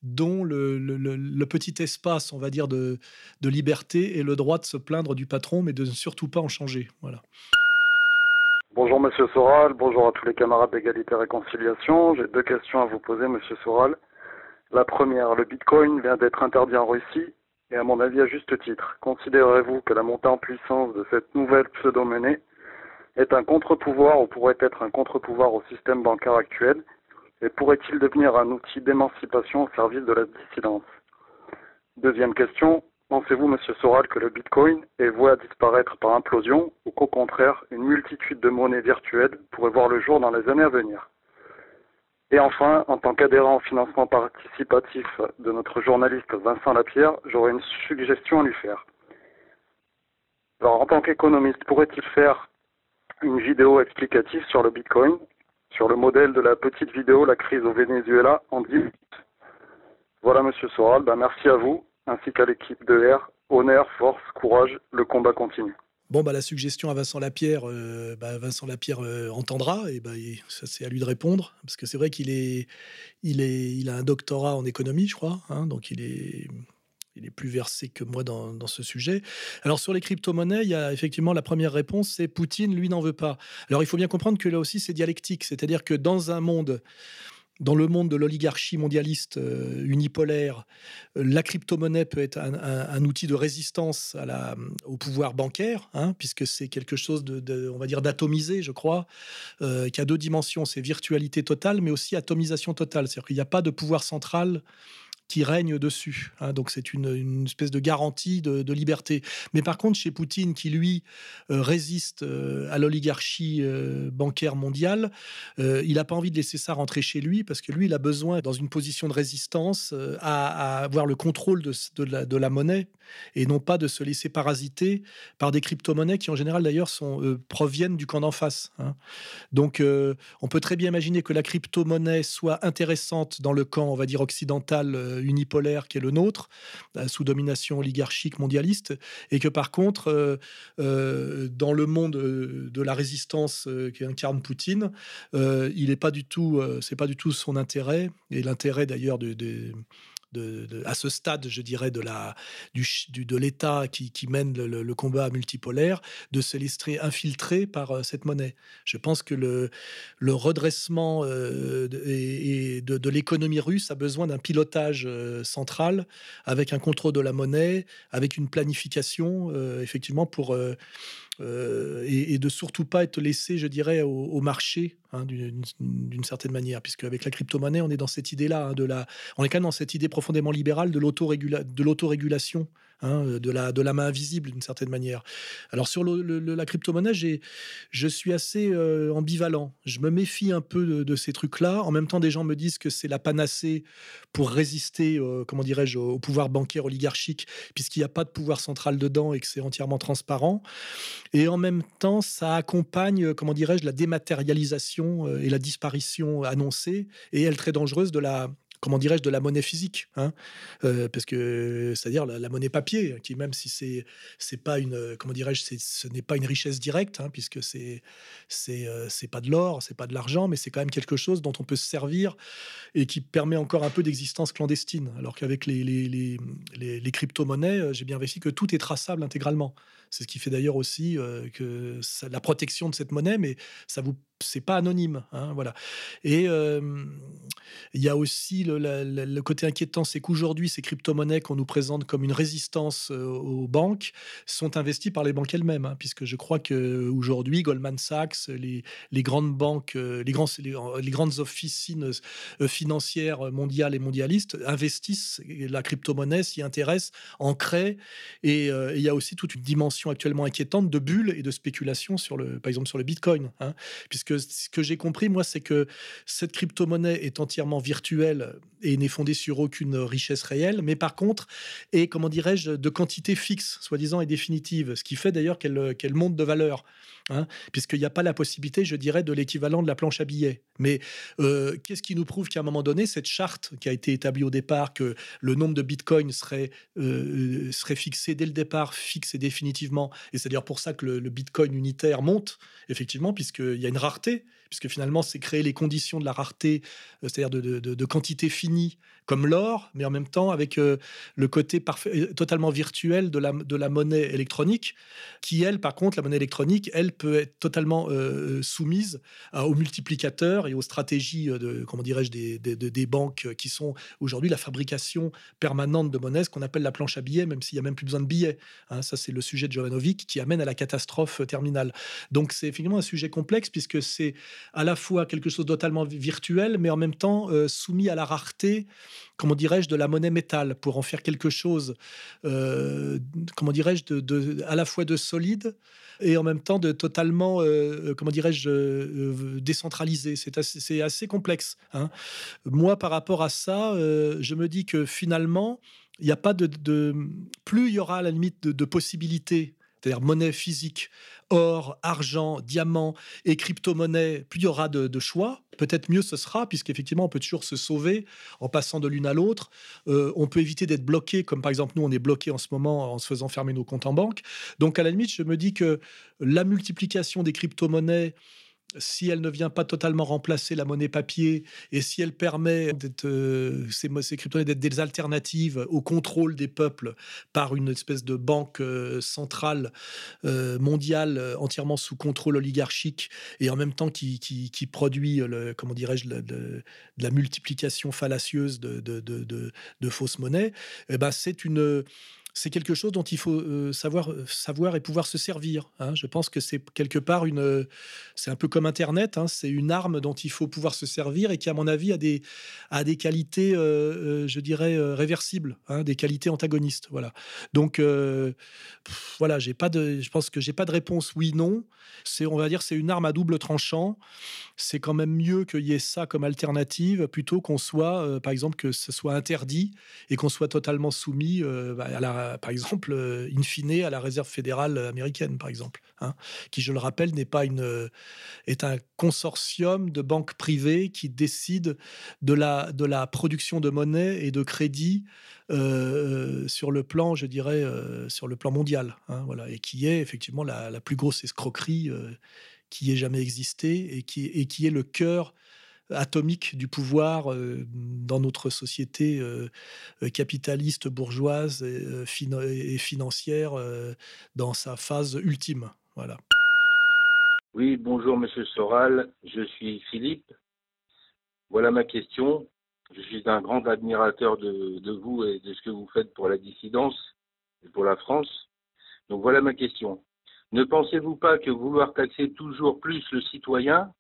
dont le, petit espace, on va dire, de, de liberté et le droit de se plaindre du patron, mais de ne surtout pas en changer. Voilà. Bonjour Monsieur Soral, bonjour à tous les camarades d'égalité et réconciliation. J'ai deux questions à vous poser, Monsieur Soral. La première, le Bitcoin vient d'être interdit en Russie, et à mon avis à juste titre. Considérez-vous que la montée en puissance de cette nouvelle pseudo-monnaie est un contre-pouvoir ou pourrait être un contre-pouvoir au système bancaire actuel, et pourrait-il devenir un outil d'émancipation au service de la dissidence? Deuxième question, Pensez-vous, Monsieur Soral, que le Bitcoin est voué à disparaître par implosion ou qu'au contraire, une multitude de monnaies virtuelles pourrait voir le jour dans les années à venir? Et enfin, en tant qu'adhérent au financement participatif de notre journaliste Vincent Lapierre, j'aurais une suggestion à lui faire. Alors, en tant qu'économiste, pourrait-il faire une vidéo explicative sur le Bitcoin, sur le modèle de la petite vidéo La crise au Venezuela en 10 minutes? Voilà, Monsieur Soral, ben, merci à vous ainsi qu'à l'équipe de R. Honneur, force, courage, le combat continue. Bon, bah, la suggestion à Vincent Lapierre, euh, bah, Vincent Lapierre euh, entendra, et bah, ça c'est à lui de répondre, parce que c'est vrai qu'il est, il est, il a un doctorat en économie, je crois, hein, donc il est, il est plus versé que moi dans, dans, ce sujet. Alors sur les crypto-monnaies, il y a effectivement la première réponse, c'est Poutine, lui, n'en veut pas. Alors il faut bien comprendre que là aussi c'est dialectique, c'est-à-dire que dans un monde dans le monde de l'oligarchie mondialiste euh, unipolaire, euh, la crypto-monnaie peut être un, outil de résistance au pouvoir bancaire, hein, puisque c'est quelque chose de, on va dire, d'atomisé, je crois, euh, qui a deux dimensions, c'est virtualité totale, mais aussi atomisation totale. C'est-à-dire qu'il n'y a pas de pouvoir central qui règne dessus. Hein. donc c'est une, espèce de garantie de, liberté. Mais par contre, chez Poutine, qui lui euh, résiste euh, à l'oligarchie euh, bancaire mondiale, il n'a pas envie de laisser ça rentrer chez lui parce que lui, il a besoin, dans une position de résistance, à, avoir le contrôle de, la, monnaie et non pas de se laisser parasiter par des crypto-monnaies qui, en général, d'ailleurs, sont, proviennent du camp d'en face. Hein. Donc, on peut très bien imaginer que la crypto-monnaie soit intéressante dans le camp, on va dire, occidental unipolaire qui est le nôtre, euh, sous domination oligarchique mondialiste, et que par contre, euh, euh, dans le monde de la résistance qui incarne Poutine, il n'est pas du tout, c'est pas du tout son intérêt, et l'intérêt d'ailleurs de, à ce stade, je dirais, de la, du, de l'État qui, mène le, combat multipolaire, de se laisser infiltrer par euh, cette monnaie. Je pense que le, redressement euh, de, et, de, l'économie russe a besoin d'un pilotage euh, central avec un contrôle de la monnaie, avec une planification, effectivement, pour et, de surtout pas être laissé, je dirais, au, marché hein, d'une certaine manière, puisque avec la crypto-monnaie, on est dans cette idée-là, hein, de la, on est quand même dans cette idée profondément libérale de l'autorégulation Hein, de, la, de la main invisible d'une certaine manière. Alors sur la crypto-monnaie, je suis assez euh, ambivalent. Je me méfie un peu de, ces trucs-là. En même temps, des gens me disent que c'est la panacée pour résister, euh, comment dirais-je, au pouvoir bancaire oligarchique, puisqu'il n'y a pas de pouvoir central dedans et que c'est entièrement transparent. Et en même temps, ça accompagne, comment dirais-je, la dématérialisation euh, et la disparition annoncée et elle très dangereuse de la comment dirais-je, de la monnaie physique, hein euh, parce que c'est-à-dire la, monnaie papier, qui même si c'est c'est pas une, comment dirais-je, ce n'est pas une richesse directe, hein, puisque c'est c'est euh, pas de l'or, c'est pas de l'argent, mais c'est quand même quelque chose dont on peut se servir et qui permet encore un peu d'existence clandestine, alors qu'avec les les, les, les, crypto-monnaies, euh, j'ai bien réussi que tout est traçable intégralement. C'est ce qui fait d'ailleurs aussi que la protection de cette monnaie, mais ça vous c'est pas anonyme, hein, voilà. Et il y a aussi le, côté inquiétant, c'est qu'aujourd'hui, ces crypto-monnaies qu'on nous présente comme une résistance aux banques sont investies par les banques elles-mêmes, hein, puisque je crois que aujourd'hui, Goldman Sachs, les, les grandes banques, les, grands, les, grandes officines financières mondiales et mondialistes investissent la crypto-monnaie, s'y intéressent, en créent, et il y a aussi toute une dimension actuellement inquiétante de bulles et de spéculation sur le, par exemple sur le Bitcoin, hein, puisque ce que j'ai compris, moi, c'est que cette crypto-monnaie est entièrement virtuelle et n'est fondée sur aucune richesse réelle, mais par contre est, comment dirais-je, de quantité fixe, soi-disant, et définitive, ce qui fait d'ailleurs qu'elle monte de valeur, hein, puisqu'il n'y a pas la possibilité, je dirais, de l'équivalent de la planche à billets. Mais euh, qu'est-ce qui nous prouve qu'à un moment donné, cette charte qui a été établie au départ, que le nombre de bitcoins serait, euh, serait fixé dès le départ, fixe et définitivement, et c'est d'ailleurs pour ça que le, bitcoin unitaire monte, effectivement, puisqu'il y a une rareté, puisque finalement, c'est créer les conditions de la rareté, euh, c'est-à-dire de, quantité finie, comme l'or, mais en même temps avec euh, le côté euh, totalement virtuel de la, de la monnaie électronique, qui, elle, par contre, la monnaie électronique, elle peut être totalement soumise aux multiplicateurs et aux stratégies, de, comment dirais-je, des, des, banques qui sont aujourd'hui la fabrication permanente de monnaie, ce qu'on appelle la planche à billets, même s'il n'y a même plus besoin de billets. Hein. ça, c'est le sujet de Jovanovic qui amène à la catastrophe terminale. Donc, c'est effectivement un sujet complexe puisque c'est à la fois quelque chose de totalement virtuel, mais en même temps euh, soumis à la rareté, comment dirais-je, de la monnaie métal, pour en faire quelque chose, euh, comment dirais-je, de, à la fois de solide et en même temps de totalement, euh, comment dirais-je, décentralisé. C'est assez, complexe. Hein. Moi, par rapport à ça, je me dis que finalement, il n'y a pas de, Plus il y aura à la limite de possibilités c'est-à-dire monnaie physique, or, argent, diamant et crypto-monnaie, plus il y aura de, choix, peut-être mieux ce sera, puisqu'effectivement, on peut toujours se sauver en passant de l'une à l'autre. Euh, on peut éviter d'être bloqué, comme par exemple, nous, on est bloqué en ce moment en se faisant fermer nos comptes en banque. Donc, à la limite, je me dis que la multiplication des crypto-monnaies si elle ne vient pas totalement remplacer la monnaie papier et si elle permet d'être, euh, ces, crypto-monnaies d'être des alternatives au contrôle des peuples par une espèce de banque euh, centrale euh, mondiale entièrement sous contrôle oligarchique et en même temps qui, produit, comment dirais-je, de la multiplication fallacieuse de, de, de fausses monnaies, eh ben c'est une c'est quelque chose dont il faut euh, savoir, euh, savoir et pouvoir se servir. Hein. Je pense que c'est quelque part une, euh, c'est un peu comme Internet, hein. c'est une arme dont il faut pouvoir se servir et qui, à mon avis, a des, a des qualités, je dirais, réversibles, hein, des qualités antagonistes. Voilà. Donc, voilà, j'ai pas de, je pense que j'ai pas de réponse oui/non. C'est, on va dire, c'est une arme à double tranchant. C'est quand même mieux qu'il y ait ça comme alternative plutôt qu'on soit, par exemple, que ce soit interdit et qu'on soit totalement soumis bah, à la par exemple, euh, in fine, à la réserve fédérale américaine, par exemple, hein, qui, je le rappelle, n'est pas une, euh, est un consortium de banques privées qui décide de la, de la production de monnaie et de crédit euh, sur le plan, je dirais, sur le plan mondial, hein, voilà, et qui est effectivement la, la plus grosse escroquerie qui ait jamais existé et qui, et qui est le cœur atomique du pouvoir euh, dans notre société euh, euh, capitaliste, bourgeoise et, financière dans sa phase ultime. Voilà. Oui, bonjour Monsieur Soral, je suis Philippe. Voilà ma question. Je suis un grand admirateur de, de vous et de ce que vous faites pour la dissidence et pour la France. Donc voilà ma question. Ne pensez-vous pas que vouloir taxer toujours plus le citoyen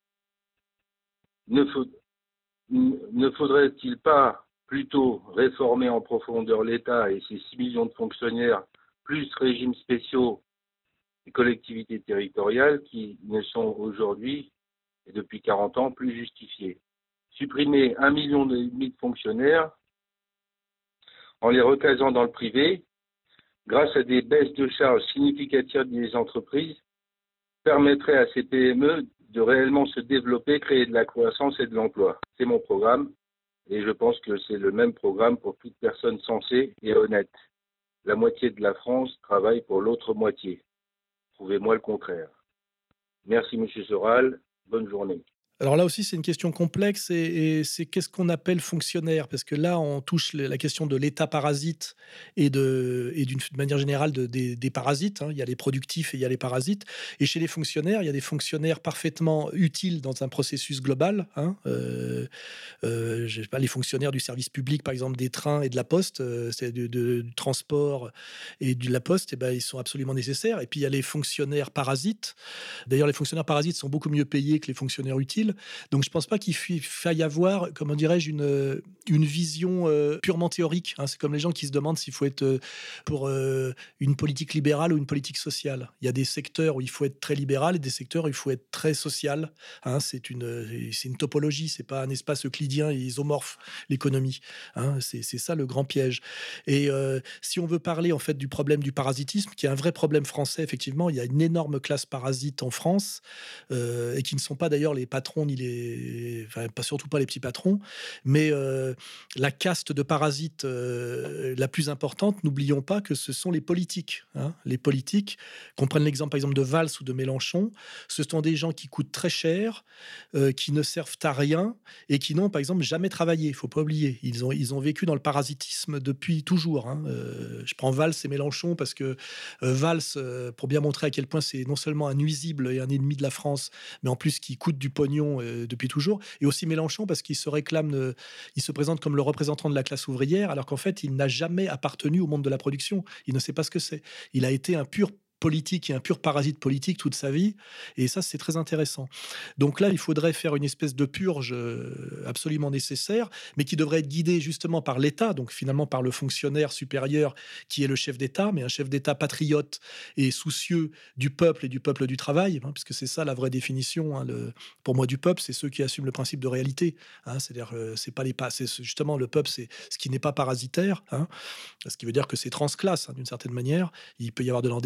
ne, faudrait-il pas plutôt réformer en profondeur l'État et ses 6 millions de fonctionnaires, plus régimes spéciaux et collectivités territoriales qui ne sont aujourd'hui et depuis 40 ans plus justifiés Supprimer un million de fonctionnaires en les recasant dans le privé, grâce à des baisses de charges significatives des entreprises, permettrait à ces PME de réellement se développer, créer de la croissance et de l'emploi. C'est mon programme et je pense que c'est le même programme pour toute personne sensée et honnête. La moitié de la France travaille pour l'autre moitié. Prouvez-moi le contraire. Merci, Monsieur Soral. Bonne journée. Alors là aussi, c'est une question complexe et, c'est qu'est-ce qu'on appelle fonctionnaire? Parce que là, on touche la question de l'État parasite et de et d'une manière générale de, des, parasites. Hein. Il y a les productifs et il y a les parasites. Et chez les fonctionnaires, il y a des fonctionnaires parfaitement utiles dans un processus global. Hein. Euh, euh, sais pas, les fonctionnaires du service public, par exemple, des trains et de la poste, euh, c'est de, du transport et de la poste, et eh ben, ils sont absolument nécessaires. Et puis il y a les fonctionnaires parasites. D'ailleurs, les fonctionnaires parasites sont beaucoup mieux payés que les fonctionnaires utiles. Donc je pense pas qu'il faille avoir, comment dirais-je, une, une vision euh, purement théorique. Hein. C'est comme les gens qui se demandent s'il faut être euh, pour euh, une politique libérale ou une politique sociale. Il y a des secteurs où il faut être très libéral et des secteurs où il faut être très social. Hein. C'est une, c'est une topologie, c'est pas un espace euclidien et isomorphe l'économie. Hein. C'est ça le grand piège. Et si on veut parler en fait du problème du parasitisme, qui est un vrai problème français, effectivement, il y a une énorme classe parasite en France et qui ne sont pas d'ailleurs les ni les, pas surtout pas les petits patrons, mais euh, la caste de parasites euh, la plus importante, n'oublions pas que ce sont les politiques. Hein. Les politiques, qu'on prenne l'exemple par exemple de Valls ou de Mélenchon, ce sont des gens qui coûtent très cher, euh, qui ne servent à rien et qui n'ont par exemple jamais travaillé. Il faut pas oublier, ils ont ils ont vécu dans le parasitisme depuis toujours. Hein. je prends Valls et Mélenchon parce que Valls, pour bien montrer à quel point c'est non seulement un nuisible et un ennemi de la France, mais en plus qui coûte du pognon euh, depuis toujours, et aussi Mélenchon parce qu'il se réclame, il se présente comme le représentant de la classe ouvrière, alors qu'en fait, il n'a jamais appartenu au monde de la production. Il ne sait pas ce que c'est. Il a été un pur politique et un pur parasite politique toute sa vie. Et ça, c'est très intéressant. Donc là, il faudrait faire une espèce de purge euh, absolument nécessaire, mais qui devrait être guidée justement par l'État, donc finalement par le fonctionnaire supérieur qui est le chef d'État, mais un chef d'État patriote et soucieux du peuple et du peuple du travail, hein, puisque c'est ça la vraie définition. Hein, pour moi, du peuple, c'est ceux qui assument le principe de réalité. Hein, C'est-à-dire, euh, c'est pas les pas, c'est justement le peuple, c'est ce qui n'est pas parasitaire, ce qui veut dire que c'est transclasse d'une certaine manière. Il peut y avoir de l'en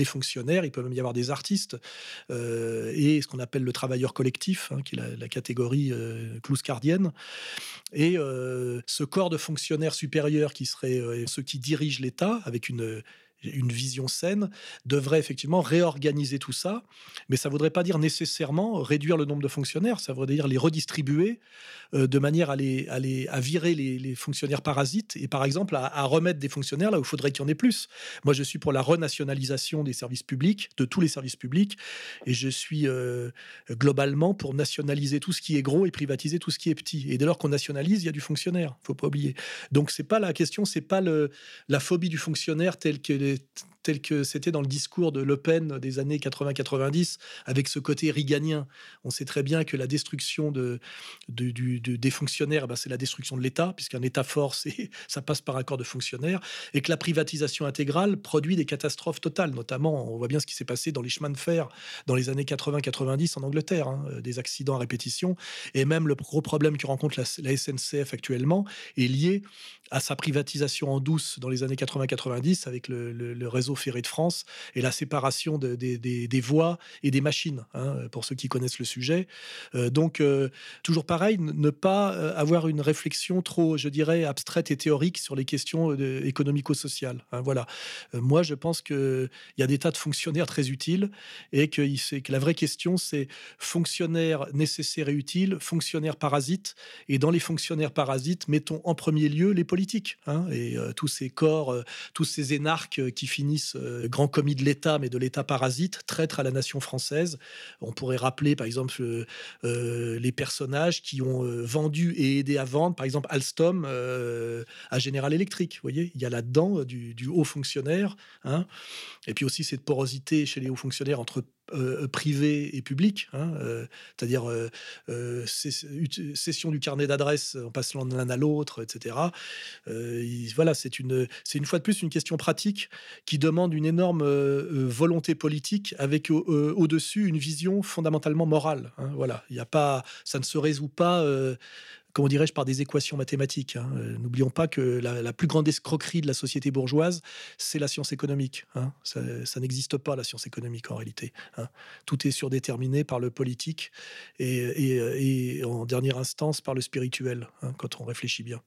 il peut même y avoir des artistes, euh, et ce qu'on appelle le travailleur collectif, hein, qui est la, catégorie euh, clouscardienne. Et euh, ce corps de fonctionnaires supérieurs qui seraient ceux qui dirigent l'État, avec une une vision saine, devrait effectivement réorganiser tout ça. Mais ça ne voudrait pas dire nécessairement réduire le nombre de fonctionnaires, ça voudrait dire les redistribuer euh, de manière à, les, à, virer les, fonctionnaires parasites et par exemple à, remettre des fonctionnaires là où il faudrait qu'il y en ait plus. Moi, je suis pour la renationalisation des services publics, de tous les services publics, et je suis euh, globalement pour nationaliser tout ce qui est gros et privatiser tout ce qui est petit. Et dès lors qu'on nationalise, il y a du fonctionnaire, faut pas oublier. Donc c'est pas la question, c'est pas le, la phobie du fonctionnaire telle que de tel que c'était dans le discours de Le Pen des années 80-90, avec ce côté riganien. On sait très bien que la destruction de, des fonctionnaires, ben, c'est la destruction de l'État, puisqu'un État fort, ça passe par accord de fonctionnaires, et que la privatisation intégrale produit des catastrophes totales. Notamment, on voit bien ce qui s'est passé dans les chemins de fer dans les années 80-90 en Angleterre, hein, des accidents à répétition, et même le gros problème que rencontre la SNCF actuellement est lié à sa privatisation en douce dans les années 80-90 avec le, réseau ferré de France et la séparation des voies et des machines, hein, pour ceux qui connaissent le sujet. Euh, donc, euh, toujours pareil, ne pas euh, avoir une réflexion trop, je dirais, abstraite et théorique sur les questions économico-sociales. Hein, voilà. moi, je pense qu'il y a des tas de fonctionnaires très utiles et que, la vraie question, c'est fonctionnaires nécessaires et utiles, fonctionnaires parasites. Et dans les fonctionnaires parasites, mettons en premier lieu les politique. Hein, et tous ces corps, tous ces énarques qui finissent grand commis de l'État, mais de l'État parasite, traître à la nation française. On pourrait rappeler, par exemple, les personnages qui ont vendu et aidé à vendre, par exemple, Alstom à General Electric. Vous voyez, il y a là-dedans du, haut fonctionnaire. Hein, et puis aussi cette porosité chez les hauts fonctionnaires entre euh, privé et public, hein, euh, c'est-à-dire euh, cession du carnet d'adresse en passant l'un à l'autre, etc. voilà, c'est une, une fois de plus une question pratique qui demande une énorme volonté politique avec au-dessus une vision fondamentalement morale. Hein, voilà, il y a pas, ça ne se résout pas comment dirais-je, par des équations mathématiques. Hein. Euh, n'oublions pas que la, plus grande escroquerie de la société bourgeoise, c'est la science économique. Hein. Ça, n'existe pas, la science économique, en réalité. Hein. Tout est surdéterminé par le politique et, en dernière instance par le spirituel, quand on réfléchit bien.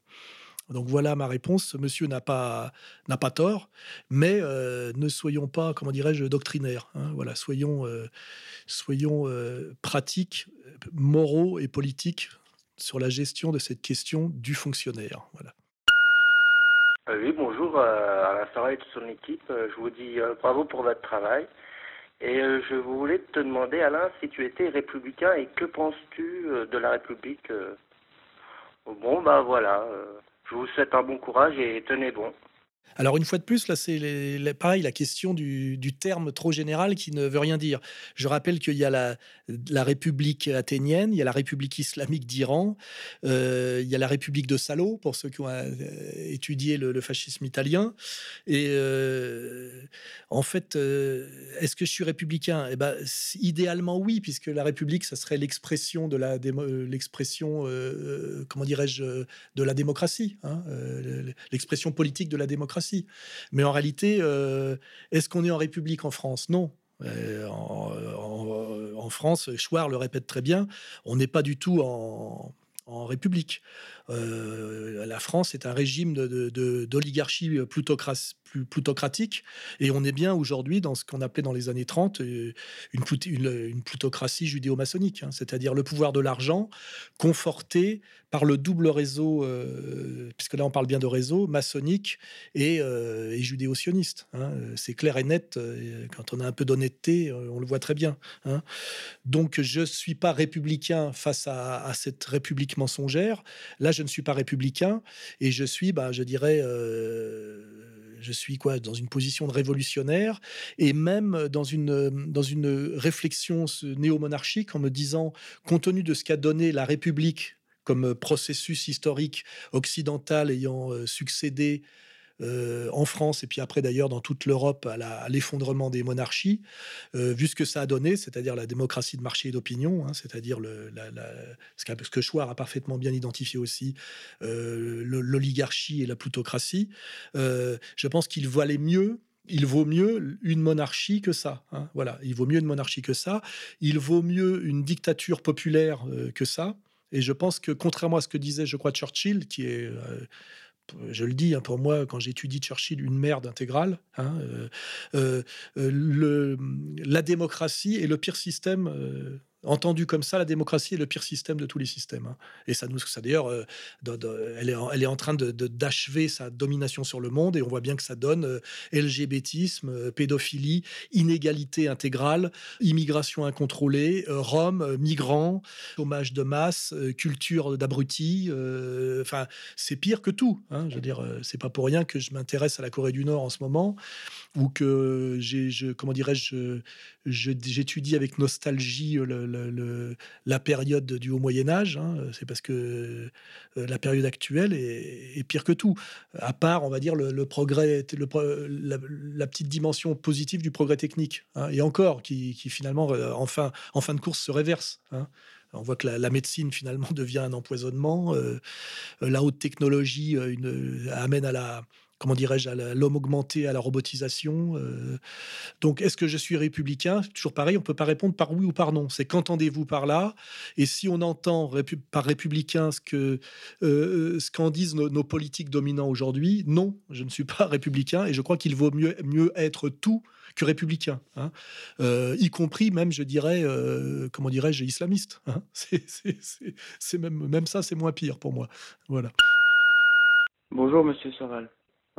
Donc voilà ma réponse. Monsieur n'a pas n'a pas tort, mais euh, ne soyons pas, comment dirais-je, doctrinaires. voilà, soyons euh, soyons pratiques moraux et politiques sur la gestion de cette question du fonctionnaire. Voilà. oui, bonjour à la soirée et toute son équipe. Je vous dis bravo pour votre travail. Et je voulais te demander, Alain, si tu étais républicain et que penses-tu de la République Bon, bah voilà. je vous souhaite un bon courage et tenez bon. Alors une fois de plus, là c'est pareil la question du, terme trop général qui ne veut rien dire. Je rappelle qu'il y a la, République athénienne, il y a la République islamique d'Iran, euh, il y a la République de Salo pour ceux qui ont euh, étudié le, fascisme italien. Et euh, en fait, est-ce que je suis républicain? Eh ben idéalement oui, puisque la République ça serait l'expression de la l'expression comment dirais-je de la démocratie, hein, l'expression politique de la démocratie. Mais en réalité, euh, est-ce qu'on est en République en France? Non. Euh, en, France, Chouard le répète très bien, on n'est pas du tout en, République. Euh, la France est un régime d'oligarchie plutocratique et on est bien aujourd'hui dans ce qu'on appelait dans les années 30 une, une, plutocratie judéo-maçonnique, hein. c'est-à-dire le pouvoir de l'argent conforté par le double réseau, euh, puisque là on parle bien de réseau, maçonnique et, euh, judéo-sioniste. Hein. C'est clair et net, euh, quand on a un peu d'honnêteté, on le voit très bien. Hein. Donc je ne suis pas républicain face à, cette république mensongère. Là, je ne suis pas républicain et je suis, bah, je dirais, je suis quoi dans une position de révolutionnaire et même dans une, dans une réflexion néo-monarchique en me disant, compte tenu de ce qu'a donné la République comme processus historique occidental ayant euh, succédé euh, en France et puis après d'ailleurs dans toute l'Europe à l'effondrement des monarchies, euh, vu ce que ça a donné, c'est-à-dire la démocratie de marché et d'opinion, hein, c'est-à-dire ce, que Chouard a parfaitement bien identifié aussi, l'oligarchie et la plutocratie, je pense qu'il valait mieux il vaut mieux une monarchie que ça. Hein, voilà, il vaut mieux une monarchie que ça. Il vaut mieux une dictature populaire que ça. Et je pense que, contrairement à ce que disait, je crois, Churchill, qui est, euh, je le dis, hein, pour moi, quand j'étudie Churchill, une merde intégrale, hein, euh, euh, le, la démocratie est le pire système Entendu comme ça, la démocratie est le pire système de tous les systèmes. Hein. Et ça nous, ça d'ailleurs, euh, elle, est en, train de, d'achever sa domination sur le monde. Et on voit bien que ça donne euh, LGBTisme, euh, pédophilie, inégalité intégrale, immigration incontrôlée, Rome, migrants, chômage de masse, culture d'abrutis. Enfin, c'est pire que tout. Hein. Je veux dire, c'est pas pour rien que je m'intéresse à la Corée du Nord en ce moment, ou que j'ai, comment dirais-je, j'étudie avec nostalgie le, la période du Haut Moyen Âge. Hein, c'est parce que euh, la période actuelle est, pire que tout. À part, on va dire, le, progrès, la, petite dimension positive du progrès technique. Hein, et encore, qui, finalement, euh, en fin, en fin de course, se réverse. Hein. On voit que la, médecine finalement devient un empoisonnement. Euh, la haute technologie amène à la, comment dirais-je, à l'homme augmenté, à la robotisation. Euh. donc, est-ce que je suis républicain? Toujours pareil, on ne peut pas répondre par oui ou par non. C'est qu'entendez-vous par là? Et si on entend par républicain ce que euh, ce qu'en disent nos, politiques dominants aujourd'hui, non, je ne suis pas républicain et je crois qu'il vaut mieux, mieux être tout que républicain, hein. euh, y compris même, je dirais, comment dirais-je, islamiste. Hein. c'est même, même ça, c'est moins pire pour moi. Voilà. Bonjour, monsieur Soral.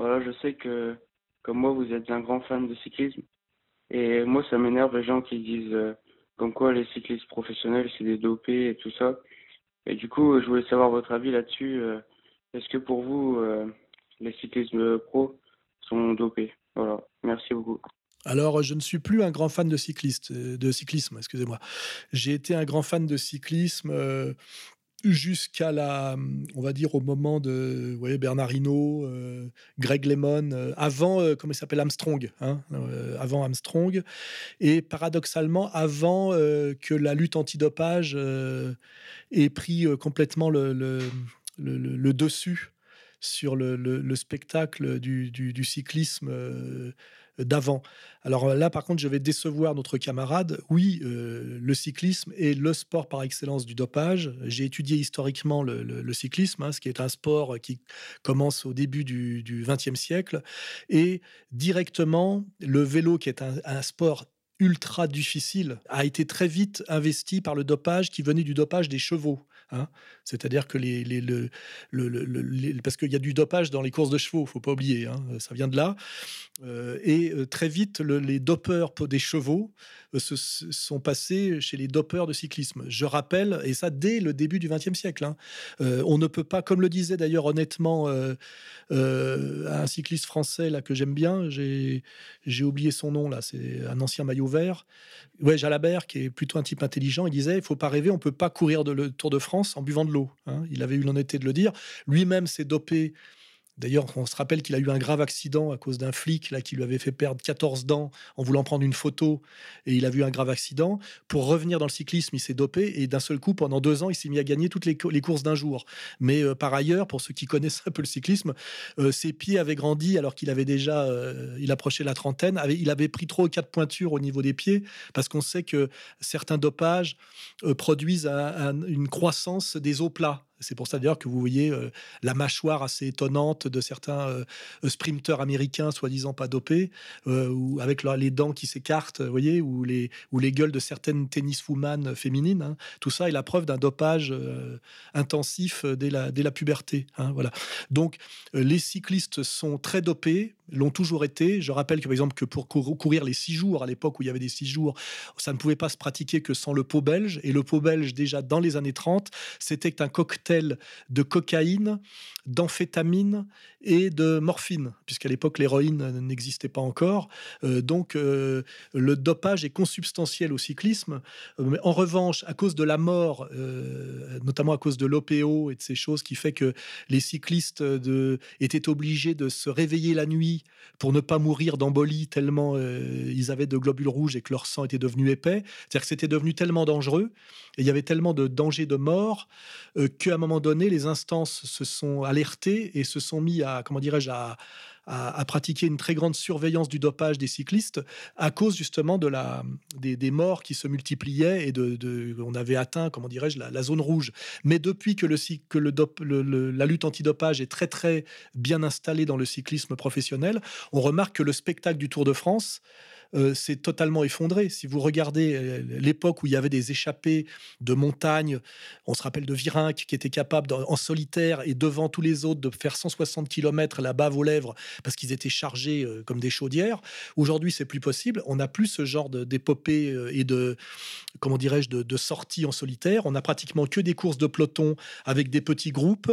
Voilà, je sais que, comme moi, vous êtes un grand fan de cyclisme. Et moi, ça m'énerve les gens qui disent euh, comme quoi les cyclistes professionnels, c'est des dopés et tout ça. Et du coup, je voulais savoir votre avis là-dessus. Euh, est-ce que pour vous, euh, les cyclistes pro sont dopés? Voilà, merci beaucoup. Alors, je ne suis plus un grand fan de, cycliste, de cyclisme, excusez-moi. J'ai été un grand fan de cyclisme jusqu'à la, on va dire au moment de ouais, Bernard Hinault, euh, Greg Lemon, euh, avant, euh, comment il s'appelle, Armstrong, hein, avant Armstrong, et paradoxalement avant que la lutte antidopage ait pris complètement le, le, dessus sur le, spectacle du, du cyclisme d'avant. Alors là, par contre, je vais décevoir notre camarade. Oui, euh, le cyclisme est le sport par excellence du dopage. J'ai étudié historiquement le, cyclisme, hein, ce qui est un sport qui commence au début du XXe siècle, et directement le vélo, qui est un, sport ultra difficile a été très vite investi par le dopage qui venait du dopage des chevaux. Hein. C'est-à-dire que les, le, parce qu'il y a du dopage dans les courses de chevaux, faut pas oublier, hein, ça vient de là. Euh, et euh, très vite, les dopeurs des chevaux euh, se, sont passés chez les dopeurs de cyclisme. Je rappelle, et ça dès le début du XXe siècle. Hein. on ne peut pas, comme le disait d'ailleurs honnêtement un cycliste français là que j'aime bien, j'ai oublié son nom là, c'est un ancien maillot vert, ouais Jalabert, qui est plutôt un type intelligent. Il disait, il faut pas rêver, on peut pas courir de le Tour de France en buvant de l'eau. Hein. Il avait eu l'honnêteté de le dire. Lui-même s'est dopé D'ailleurs, on se rappelle qu'il a eu un grave accident à cause d'un flic là, qui lui avait fait perdre 14 dents en voulant prendre une photo et il a vu un grave accident. Pour revenir dans le cyclisme, il s'est dopé et d'un seul coup, pendant deux ans, il s'est mis à gagner toutes les, courses d'un jour. Mais euh, par ailleurs, pour ceux qui connaissent un peu le cyclisme, euh, ses pieds avaient grandi alors qu'il avait déjà, euh, il approchait la trentaine. il avait pris trop quatre pointures au niveau des pieds parce qu'on sait que certains dopages produisent une croissance des os plats. C'est pour ça d'ailleurs que vous voyez euh, la mâchoire assez étonnante de certains euh, sprinteurs américains soi-disant pas dopés, euh, ou avec les dents qui s'écartent, voyez, ou les, ou les gueules de certaines tenniswoman féminines. Hein. Tout ça est la preuve d'un dopage intensif dès la, dès la puberté. Hein, voilà. Donc les cyclistes sont très dopés, l'ont toujours été. Je rappelle que, par exemple, que pour courir les six jours, à l'époque où il y avait des six jours, ça ne pouvait pas se pratiquer que sans le pot belge. Et le pot belge, déjà dans les années 30, c'était un cocktail de cocaïne, d'amphétamine et de morphine, puisqu'à l'époque, l'héroïne n'existait pas encore. Euh, donc, euh, le dopage est consubstantiel au cyclisme. Euh, en revanche, à cause de la mort, notamment à cause de l'OPO et de ces choses qui fait que les cyclistes étaient obligés de se réveiller la nuit pour ne pas mourir d'embolie tellement ils avaient de globules rouges et que leur sang était devenu épais. C'est-à-dire que c'était devenu tellement dangereux et il y avait tellement de danger de mort euh, qu'à moment donné, les instances se sont alertées et se sont mis à, comment dirais-je, à, pratiquer une très grande surveillance du dopage des cyclistes à cause justement de la, des, morts qui se multipliaient et de, on avait atteint, comment dirais-je, la, zone rouge. Mais depuis que, le, que le, la lutte antidopage est très très bien installée dans le cyclisme professionnel, on remarque que le spectacle du Tour de France euh, c'est totalement effondré. Si vous regardez euh, l'époque où il y avait des échappées de montagne, on se rappelle de Virinck qui était capable en solitaire et devant tous les autres de faire 160 km la bave aux lèvres parce qu'ils étaient chargés euh, comme des chaudières. Aujourd'hui, c'est plus possible. On n'a plus ce genre d'épopée et de comment dirais-je de, sorties en solitaire. On a pratiquement que des courses de peloton avec des petits groupes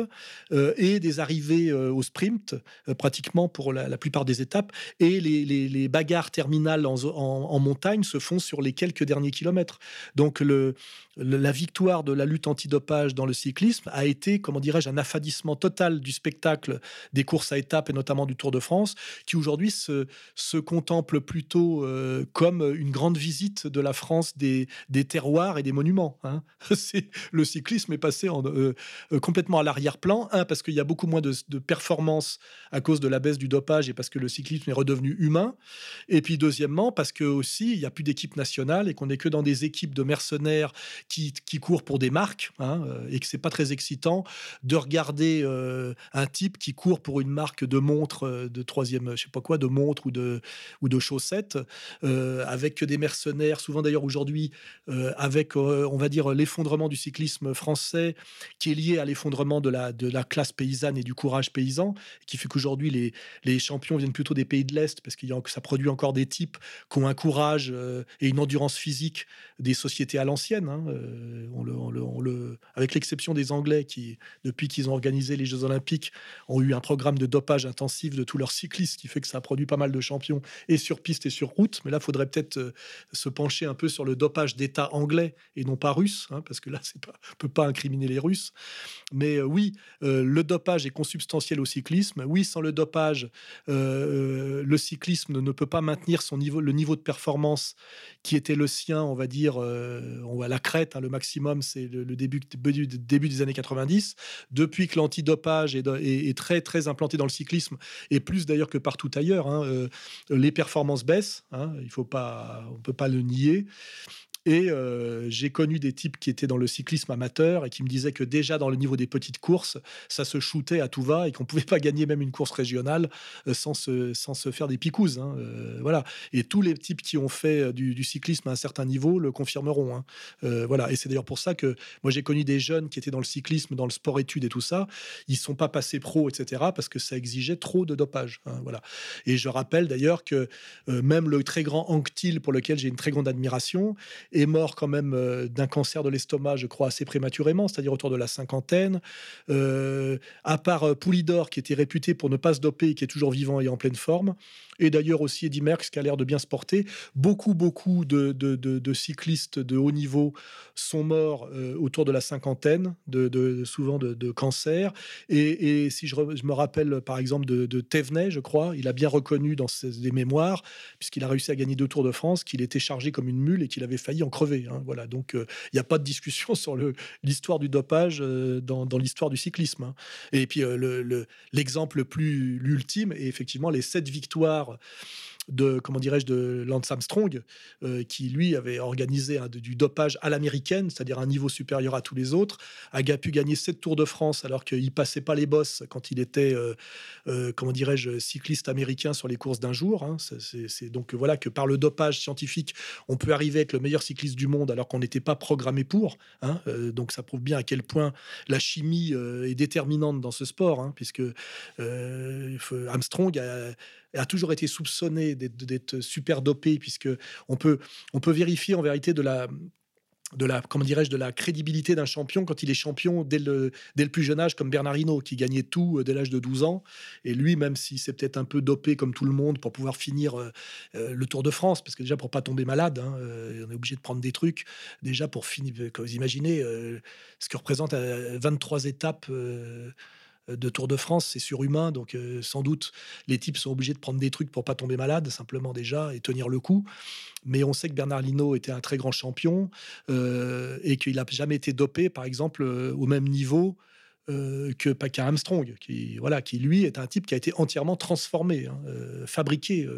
et des arrivées au sprint pratiquement pour la, plupart des étapes et les bagarres terminales en, montagne se font sur les quelques derniers kilomètres. Donc le, la victoire de la lutte antidopage dans le cyclisme a été, comment dirais-je, un affadissement total du spectacle des courses à étapes et notamment du Tour de France, qui aujourd'hui se, contemple plutôt euh, comme une grande visite de la France des, terroirs et des monuments. Hein. le cyclisme est passé euh, euh, complètement à l'arrière-plan. Un, parce qu'il y a beaucoup moins de, de performances à cause de la baisse du dopage et parce que le cyclisme est redevenu humain. Et puis deuxièmement, parce que aussi il n'y a plus d'équipe nationale et qu'on n'est que dans des équipes de mercenaires qui, qui courent pour des marques hein, euh, et que c'est pas très excitant de regarder euh, un type qui court pour une marque de montre euh, de troisième, je sais pas quoi, de montre ou de ou de chaussettes avec des mercenaires, souvent d'ailleurs aujourd'hui avec on va dire l'effondrement du cyclisme français qui est lié à l'effondrement de la de la classe paysanne et du courage paysan qui fait qu'aujourd'hui les les champions viennent plutôt des pays de l'est parce qu'il y a ça produit encore des types qui ont un courage et une endurance physique des sociétés à l'ancienne. Hein, euh, on avec l'exception des Anglais qui, depuis qu'ils ont organisé les Jeux Olympiques, ont eu un programme de dopage intensif de tous leurs cyclistes, qui fait que ça a produit pas mal de champions et sur piste et sur route. Mais là, il faudrait peut-être euh, se pencher un peu sur le dopage d'État anglais et non pas russe, hein, parce que là, pas, peut pas incriminer les Russes. Mais euh, oui, le dopage est consubstantiel au cyclisme. Oui, sans le dopage, le cyclisme ne peut pas maintenir son niveau, le niveau de performance qui était le sien, on va dire, on voit la crête, hein, le maximum, c'est le, début, début, des années 90. Depuis que l'antidopage est, est, très, très implanté dans le cyclisme, et plus d'ailleurs que partout ailleurs, hein, euh, les performances baissent. Hein, il faut pas, on peut pas le nier. Et j'ai connu des types qui étaient dans le cyclisme amateur et qui me disaient que déjà dans le niveau des petites courses, ça se shootait à tout va et qu'on pouvait pas gagner même une course régionale sans se, sans se faire des picouses. Hein, voilà. Et tous les types qui ont fait du, cyclisme à un certain niveau le confirmeront. Hein. voilà. Et c'est d'ailleurs pour ça que moi j'ai connu des jeunes qui étaient dans le cyclisme, dans le sport-études et tout ça. Ils sont pas passés pro, etc. parce que ça exigeait trop de dopage. Hein, voilà. Et je rappelle d'ailleurs que même le très grand Anctil, pour lequel j'ai une très grande admiration, est mort quand même euh, d'un cancer de l'estomac, je crois, assez prématurément, c'est-à-dire autour de la cinquantaine. Euh, à part euh, Poulidor, qui était réputé pour ne pas se doper, qui est toujours vivant et en pleine forme. Et d'ailleurs aussi Eddie Merckx, qui a l'air de bien se porter. Beaucoup, beaucoup de, cyclistes de haut niveau sont morts autour de la cinquantaine, de, souvent de, cancer. Et, si je, me rappelle par exemple de, de Thévenet, je crois, il a bien reconnu dans ses mémoires, puisqu'il a réussi à gagner deux Tours de France, qu'il était chargé comme une mule et qu'il avait failli en crever. Hein, voilà, donc euh, il n'y a pas de discussion sur l'histoire du dopage euh, dans, l'histoire du cyclisme. Hein. Et puis euh, l'exemple le, plus l'ultime est effectivement les sept victoires de comment dirais-je de Lance Armstrong, euh, qui lui avait organisé du dopage à l'américaine, c'est-à-dire un niveau supérieur à tous les autres, a pu gagner sept Tours de France alors qu'il passait pas les bosses quand il était euh, euh, comment dirais-je cycliste américain sur les courses d'un jour. Hein. C'est donc voilà que par le dopage scientifique, on peut arriver à être le meilleur cycliste du monde alors qu'on n'était pas programmé pour. Hein. donc ça prouve bien à quel point la chimie est déterminante dans ce sport, hein, puisque Armstrong a a toujours été soupçonné d'être super dopé, puisque on peut, on peut vérifier en vérité de la de la comment dirais-je de la crédibilité d'un champion quand il est champion dès le, dès le plus jeune âge comme Bernard Hinault qui gagnait tout euh, dès l'âge de 12 ans. Et lui même si c'est peut-être un peu dopé comme tout le monde pour pouvoir finir euh, euh, le Tour de France parce que déjà pour pas tomber malade hein, on est obligé de prendre des trucs déjà pour finir comme vous imaginez ce que représente 23 étapes de Tour de France, c'est surhumain, donc euh, sans doute les types sont obligés de prendre des trucs pour pas tomber malade, simplement déjà, et tenir le coup. Mais on sait que Bernard Lino était un très grand champion euh, et qu'il n'a jamais été dopé, par exemple, au même niveau que Paca Armstrong, qui, voilà, qui lui est un type qui a été entièrement transformé, hein, fabriqué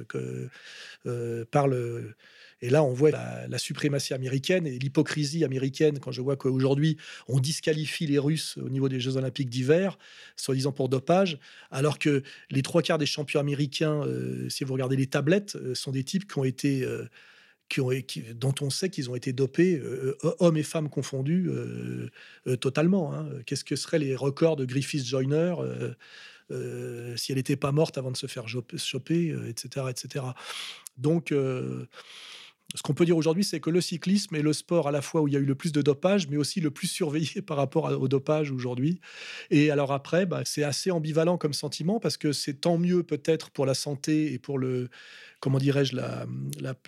par le et là, on voit la, suprématie américaine et l'hypocrisie américaine quand je vois qu'aujourd'hui, on disqualifie les Russes au niveau des Jeux Olympiques d'hiver, soi-disant pour dopage, alors que les trois quarts des champions américains, euh, si vous regardez les tablettes, euh, sont des types qui ont été... Euh, qui ont, dont on sait qu'ils ont été dopés, hommes et femmes confondus, totalement. Hein. Qu'est-ce que seraient les records de Griffith Joyner si elle n'était pas morte avant de se faire choper, etc., etc. Donc, ce qu'on peut dire aujourd'hui, c'est que le cyclisme est le sport à la fois où il y a eu le plus de dopage, mais aussi le plus surveillé par rapport au dopage aujourd'hui. Et alors après, bah, c'est assez ambivalent comme sentiment parce que c'est tant mieux peut-être pour la santé et pour le, comment dirais-je,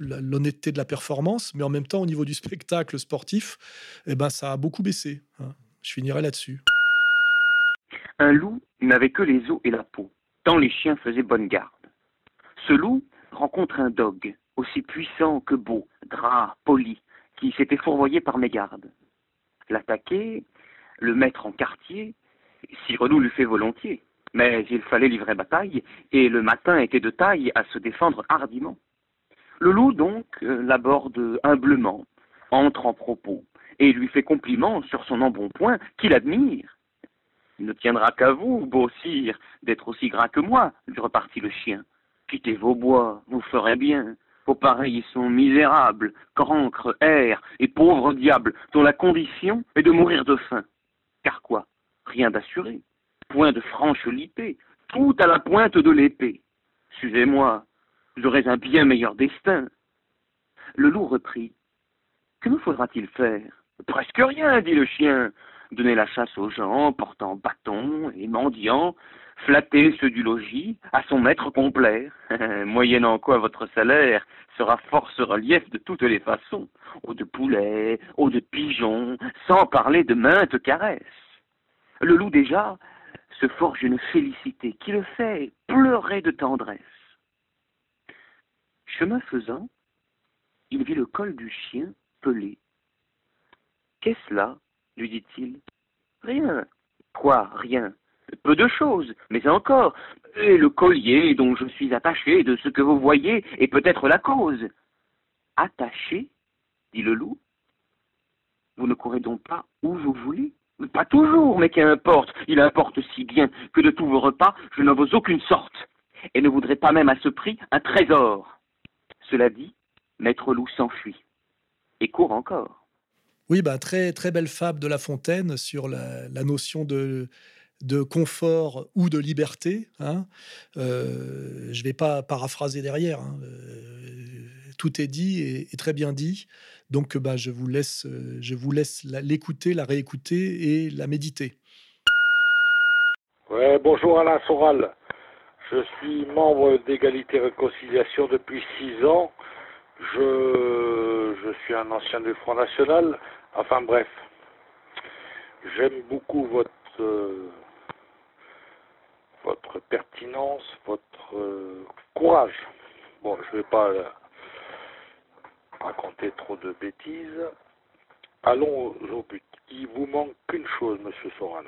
l'honnêteté de la performance, mais en même temps, au niveau du spectacle sportif, eh ben, ça a beaucoup baissé. Hein. Je finirai là-dessus. Un loup n'avait que les os et la peau, tant les chiens faisaient bonne garde. Ce loup rencontre un dog aussi puissant que beau, gras, poli, qui s'était fourvoyé par mégarde. L'attaquer, le mettre en quartier, Renou l'eût fait volontiers. Mais il fallait livrer bataille, et le matin était de taille à se défendre hardiment. Le loup, donc, euh, l'aborde humblement, entre en propos, et lui fait compliment sur son embonpoint qu'il admire. Il ne tiendra qu'à vous, beau sire, d'être aussi gras que moi, lui repartit le chien. Quittez vos bois, vous ferez bien. Vos pareils sont misérables, cancres, airs et pauvres diables, dont la condition est de mourir de faim. Car quoi? Rien d'assuré. Point de franche lipée, tout à la pointe de l'épée. Suivez-moi, j'aurai un bien meilleur destin. Le loup reprit. Que nous faudra-t-il faire? Presque rien, dit le chien. Donner la chasse aux gens portant bâton et mendiant, flatter ceux du logis, à son maître complaire, moyennant quoi votre salaire sera force relief de toutes les façons, eau de poulet, eau de pigeon, sans parler de maintes caresses. Le loup déjà se forge une félicité qui le fait pleurer de tendresse. Chemin faisant, il vit le col du chien pelé. Qu'est-ce là? lui dit-il. Rien. Quoi, rien? Peu de choses, mais encore, et le collier dont je suis attaché de ce que vous voyez est peut-être la cause. Attaché dit le loup. Vous ne courez donc pas où vous voulez Pas toujours, mais qu'importe. Il importe si bien que de tous vos repas, je n'en vaux aucune sorte, et ne voudrais pas même à ce prix un trésor. Cela dit, Maître Loup s'enfuit, et court encore. Oui, bah, très, très belle fable de La Fontaine sur la, notion de, de confort ou de liberté. Hein. Euh, je ne vais pas paraphraser derrière. Hein. Euh, tout est dit et, très bien dit. Donc, bah, je vous laisse, laisse l'écouter, la réécouter et la méditer. Bonjour Alain Soral. Je suis membre d'Égalité Réconciliation depuis six ans. Je, suis un ancien du Front National. Enfin bref, j'aime beaucoup votre euh, votre pertinence, votre euh, courage. Bon, je ne vais pas euh, raconter trop de bêtises. Allons au, but. Il vous manque qu'une chose, Monsieur Soral.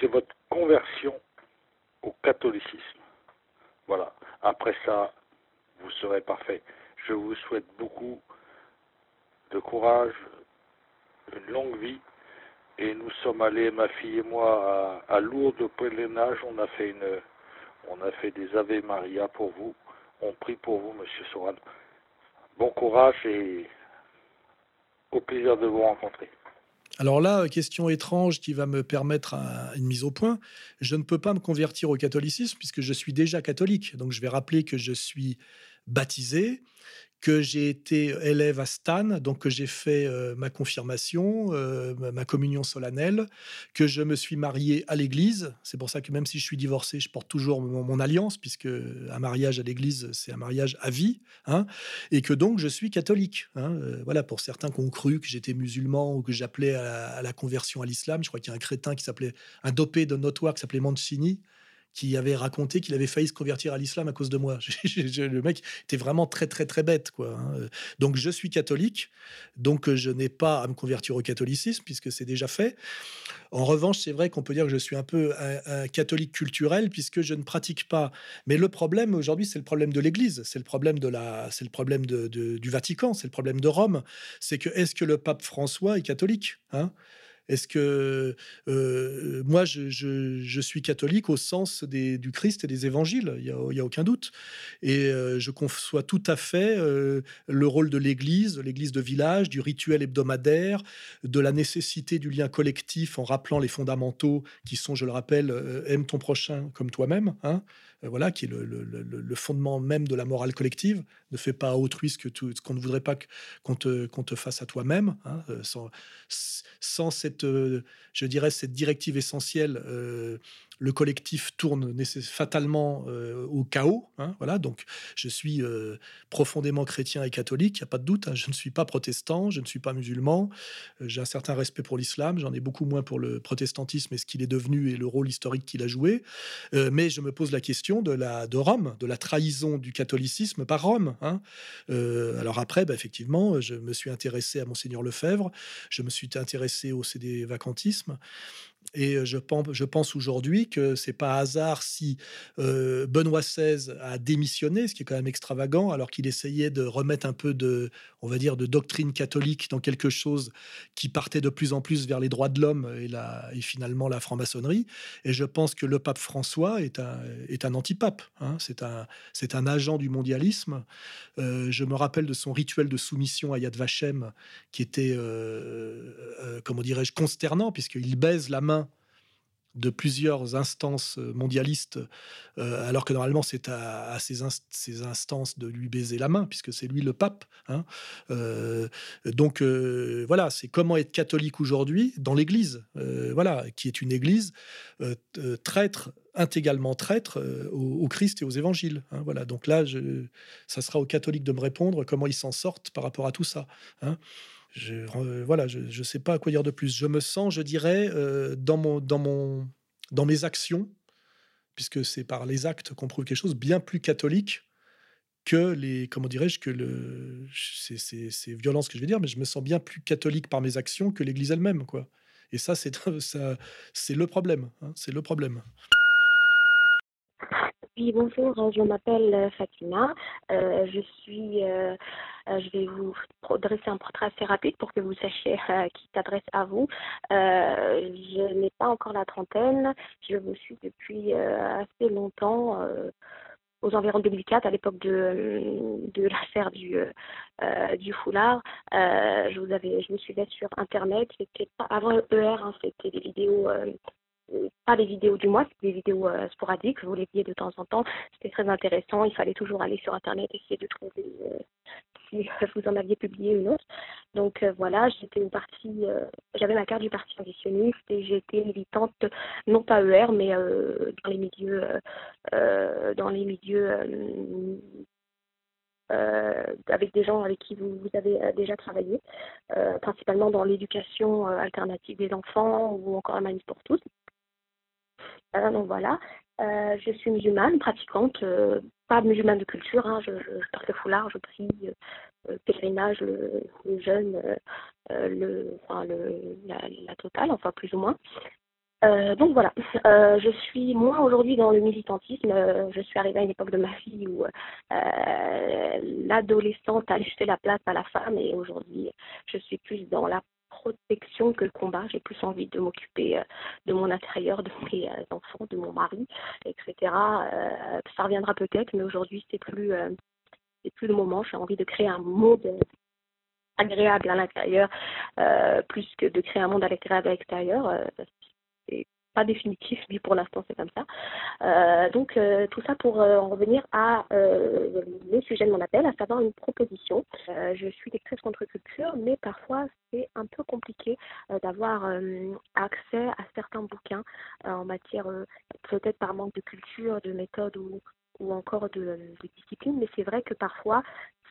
C'est votre conversion au catholicisme. Voilà. Après ça, vous serez parfait. Je vous souhaite beaucoup de courage, une longue vie. Et nous sommes allés, ma fille et moi, à, Lourdes au pèlerinage. On a fait une, on a fait des Ave Maria pour vous. On prie pour vous, Monsieur Soran. Bon courage et au plaisir de vous rencontrer. Alors là, question étrange qui va me permettre une mise au point. Je ne peux pas me convertir au catholicisme puisque je suis déjà catholique. Donc je vais rappeler que je suis baptisé, que j'ai été élève à Stan, donc que j'ai fait euh, ma confirmation, euh, ma communion solennelle, que je me suis marié à l'église. C'est pour ça que même si je suis divorcé, je porte toujours mon, alliance, puisque un mariage à l'église, c'est un mariage à vie, hein, et que donc je suis catholique. Hein. Euh, voilà, pour certains qui ont cru que j'étais musulman ou que j'appelais à, la conversion à l'islam, je crois qu'il y a un crétin qui s'appelait, un dopé de notoire qui s'appelait Mancini, qui avait raconté qu'il avait failli se convertir à l'islam à cause de moi. le mec était vraiment très très très bête quoi. Hein. Donc je suis catholique, donc je n'ai pas à me convertir au catholicisme puisque c'est déjà fait. En revanche, c'est vrai qu'on peut dire que je suis un peu un, catholique culturel puisque je ne pratique pas. Mais le problème aujourd'hui, c'est le problème de l'Église, c'est le problème de la, c'est le problème du Vatican, c'est le problème de Rome. C'est que est-ce que le pape François est catholique hein? Est-ce que moi, je, suis catholique au sens du Christ et des évangiles Il n'y a, aucun doute. Et je conçois tout à fait le rôle de l'Église, l'Église de village, du rituel hebdomadaire, de la nécessité du lien collectif en rappelant les fondamentaux qui sont, je le rappelle, aime ton prochain comme toi-même. Hein voilà, qui est le, fondement même de la morale collective. Ne fais pas à autrui ce qu'on ne voudrait pas qu'on te, te, fasse à toi-même. Hein, sans, sans, cette, je dirais, cette directive essentielle le collectif tourne fatalement euh, au chaos. Hein, voilà, donc je suis euh, profondément chrétien et catholique, il n'y a pas de doute. Hein. je ne suis pas protestant, je ne suis pas musulman. Euh, j'ai un certain respect pour l'islam, j'en ai beaucoup moins pour le protestantisme et ce qu'il est devenu et le rôle historique qu'il a joué. mais je me pose la question de la de Rome, de la trahison du catholicisme par Rome. Hein. alors après, bah, effectivement, je me suis intéressé à monseigneur Lefebvre, je me suis intéressé au CD vacantisme. Et je pense, aujourd'hui que c'est pas hasard si Benoît XVI a démissionné, ce qui est quand même extravagant, alors qu'il essayait de remettre un peu de, on va dire, de doctrine catholique dans quelque chose qui partait de plus en plus vers les droits de l'homme et, finalement la franc-maçonnerie. Et je pense que le pape François est un, est un antipape. Hein. C'est un, un agent du mondialisme. je me rappelle de son rituel de soumission à Yad Vashem, qui était, comment dirais-je, consternant, puisqu'il baise la main de plusieurs instances euh, mondialistes, euh, alors que normalement c'est à, ces, instances de lui baiser la main, puisque c'est lui le pape. Hein. Euh, donc voilà, c'est comment être catholique aujourd'hui dans l'Église, voilà, qui est une Église traître, intégralement traître au, Christ et aux évangiles. Hein. voilà, donc là, je, ça sera aux catholiques de me répondre comment ils s'en sortent par rapport à tout ça. Hein. Je, euh, voilà, je ne sais pas à quoi dire de plus. Je me sens, je dirais, euh, dans, mon, dans, mon, dans mes actions, puisque c'est par les actes qu'on prouve quelque chose, bien plus catholique que les, comment dirais-je, que le, c'est violent ce que je vais dire, mais je me sens bien plus catholique par mes actions que l'Église elle-même, quoi. Et ça, c'est ça, c'est le problème. Hein, c'est le problème. Oui, bonjour, je m'appelle Fatima. Euh, je suis je vais vous dresser un portrait assez rapide pour que vous sachiez qui s'adresse à vous. je n'ai pas encore la trentaine. Je vous suis depuis assez longtemps aux environs de 2004, à l'époque de, l'affaire du, euh, du foulard. Euh, je, vous avais, je me suivais sur Internet. C'était avant ER, c'était des vidéos euh, pas des vidéos du mois, c'était des vidéos euh, sporadiques, vous les voyez de temps en temps. C'était très intéressant. Il fallait toujours aller sur Internet, essayer de trouver euh, si vous en aviez publié une autre. Donc euh, voilà, j'étais au parti, j'avais ma carte du parti conditionniste et j'étais militante, non pas ER, mais dans les milieux, dans les milieux avec des gens avec qui vous, vous avez déjà travaillé, principalement dans l'éducation alternative des enfants ou encore la manif pour tous. Euh, donc voilà, euh, je suis musulmane, pratiquante, euh, pas musulmane de culture, hein, je, porte le foulard, je prie, pèlerinage, le, le jeûne, le, enfin, le, la, la, totale, enfin plus ou moins. Donc voilà, je suis moi aujourd'hui dans le militantisme. je suis arrivée à une époque de ma vie où l'adolescente a laissé la place à la femme et aujourd'hui je suis plus dans la protection que le combat. J'ai plus envie de m'occuper euh, de mon intérieur, de mes euh, enfants, de mon mari, etc. Euh, ça reviendra peut-être, mais aujourd'hui c'est plus c'est plus le moment. J'ai envie de créer un monde agréable à l'intérieur plus que de créer un monde agréable à l'extérieur pas définitif, mais pour l'instant c'est comme ça. Euh, donc euh, tout ça pour euh, en revenir à le sujet de mon appel, à savoir une proposition. je suis lectrice contre-culture, mais parfois c'est un peu compliqué d'avoir accès à certains bouquins en matière, peut-être par manque de culture, de méthode ou, ou encore de discipline, mais c'est vrai que parfois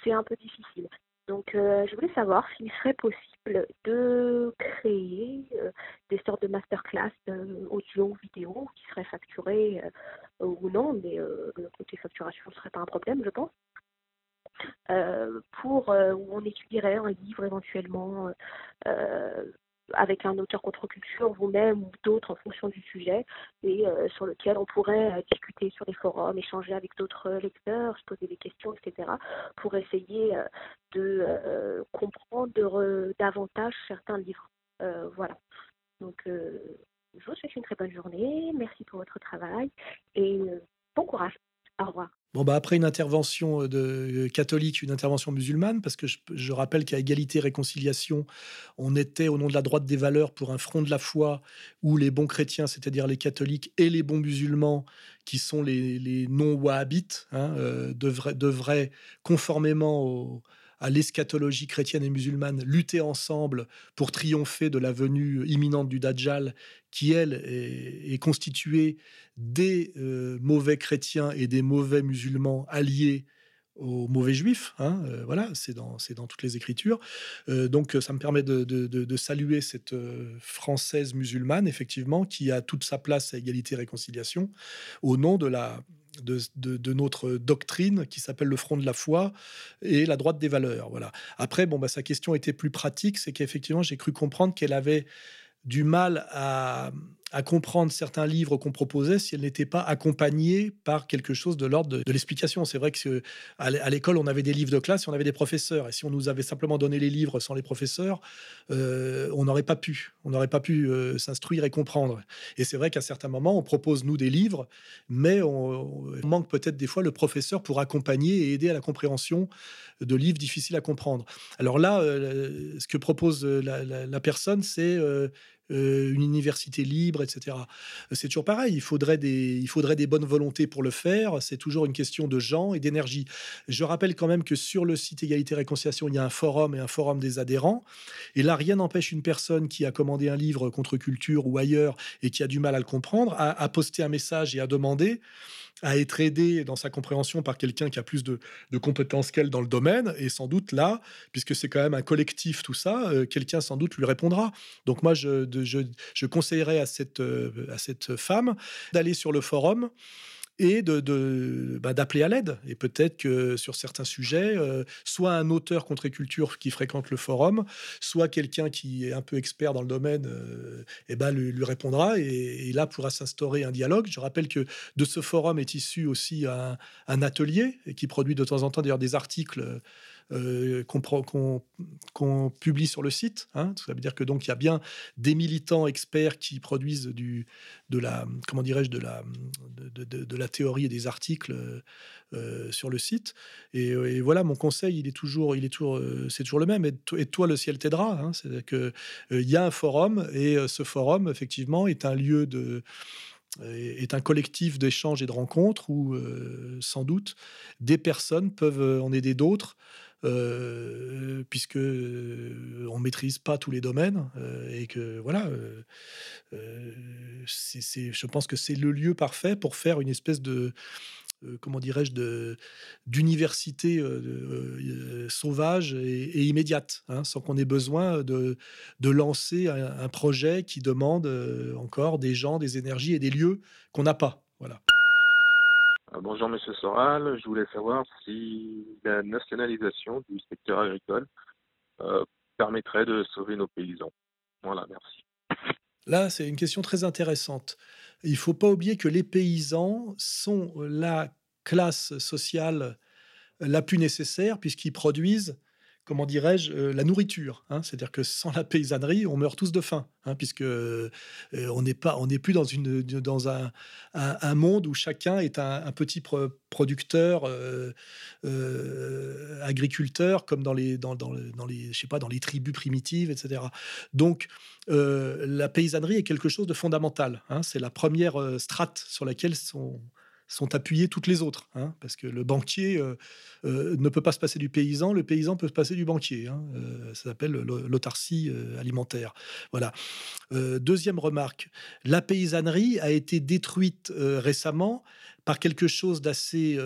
c'est un peu difficile. Donc, euh, je voulais savoir s'il serait possible de créer euh, des sortes de masterclass euh, audio vidéo qui seraient facturées ou non, mais le côté facturation ne serait pas un problème, je pense. pour où on étudierait un livre éventuellement avec un auteur contre-culture, vous-même ou d'autres en fonction du sujet, et euh, sur lequel on pourrait euh, discuter sur les forums, échanger avec d'autres lecteurs, se poser des questions, etc., pour essayer euh, de comprendre davantage certains livres. voilà. Donc, je vous souhaite une très bonne journée, merci pour votre travail, et bon courage. Au revoir. Bon, bah après une intervention de catholique, une intervention musulmane, parce que je, rappelle qu'à égalité et réconciliation, on était au nom de la droite des valeurs pour un front de la foi où les bons chrétiens, c'est-à-dire les catholiques et les bons musulmans, qui sont les, non-wahhabites, hein, euh, devraient, devraient, conformément au, à l'eschatologie chrétienne et musulmane lutter ensemble pour triompher de la venue imminente du Dajjal, qui, elle, est, constituée des euh, mauvais chrétiens et des mauvais musulmans alliés aux mauvais juifs. Hein, euh, voilà, c'est dans, dans toutes les écritures. Euh, donc, ça me permet de, de saluer cette française musulmane, effectivement, qui a toute sa place à égalité et réconciliation, au nom de la, de, notre doctrine qui s'appelle le front de la foi et la droite des valeurs. Voilà. Après, bon, bah, sa question était plus pratique, c'est qu'effectivement, j'ai cru comprendre qu'elle avait du mal à, à comprendre certains livres qu'on proposait si elles n'étaient pas accompagnées par quelque chose de l'ordre de, l'explication. C'est vrai que à l'école, on avait des livres de classe et on avait des professeurs. Et si on nous avait simplement donné les livres sans les professeurs, euh, on n'aurait pas pu. On n'aurait pas pu euh, s'instruire et comprendre. Et c'est vrai qu'à certains moments, on propose nous des livres, mais on, manque peut-être des fois le professeur pour accompagner et aider à la compréhension de livres difficiles à comprendre. Alors là, euh, ce que propose la, la personne, c'est euh, une université libre, etc. C'est toujours pareil. Il faudrait des, il faudrait des bonnes volontés pour le faire. C'est toujours une question de gens et d'énergie. Je rappelle quand même que sur le site Égalité Réconciliation, il y a un forum et un forum des adhérents. Et là, rien n'empêche une personne qui a commandé un livre contre culture ou ailleurs et qui a du mal à le comprendre à, à poster un message et à demander à être aidé dans sa compréhension par quelqu'un qui a plus de, compétences qu'elle dans le domaine. Et sans doute là, puisque c'est quand même un collectif, tout ça, euh, quelqu'un sans doute lui répondra. Donc moi, je, je, conseillerais à cette, euh, à cette femme d'aller sur le forum et de, bah, d'appeler à l'aide. Et peut-être que sur certains sujets, euh, soit un auteur contre-culture qui fréquente le forum, soit quelqu'un qui est un peu expert dans le domaine, euh, et ben, lui, répondra et, là pourra s'instaurer un dialogue. Je rappelle que de ce forum est issu aussi un, un atelier qui produit de temps en temps d'ailleurs des articles euh, qu'on publie sur le site. Hein. Ça veut dire que donc il y a bien des militants experts qui produisent du, de la comment dirais-je de la de, la théorie et des articles euh, sur le site. Et, voilà, mon conseil, il est toujours, il est toujours, c'est toujours le même. Et, toi, le ciel t'aidera. Hein. C'est que il y a un forum et ce forum, effectivement, est un lieu de est un collectif d'échanges et de rencontres où, sans doute, des personnes peuvent en aider d'autres, puisque on maîtrise pas tous les domaines et que voilà, c'est, je pense que c'est le lieu parfait pour faire une espèce de euh, comment dirais-je, d'université euh, euh, sauvage et, immédiate, hein, sans qu'on ait besoin de lancer un, projet qui demande encore des gens, des énergies et des lieux qu'on n'a pas. Voilà. Bonjour Monsieur Soral, je voulais savoir si la nationalisation du secteur agricole permettrait de sauver nos paysans. Voilà, merci. Là, c'est une question très intéressante. Il ne faut pas oublier que les paysans sont la classe sociale la plus nécessaire puisqu'ils produisent comment dirais-je, euh, la nourriture. Hein. C'est-à-dire que sans la paysannerie, on meurt tous de faim, hein, puisque euh, on n'est pas, on n'est plus dans une, dans un, monde où chacun est un, petit producteur, euh, agriculteur, comme dans les, dans, les, je sais pas, dans les tribus primitives, etc. Donc, la paysannerie est quelque chose de fondamental. Hein. C'est la première strate sur laquelle sont sont appuyées toutes les autres, hein, parce que le banquier euh, euh, ne peut pas se passer du paysan, le paysan peut se passer du banquier. Hein, euh, ça s'appelle l'autarcie alimentaire. Voilà. deuxième remarque, la paysannerie a été détruite récemment par quelque chose d'assez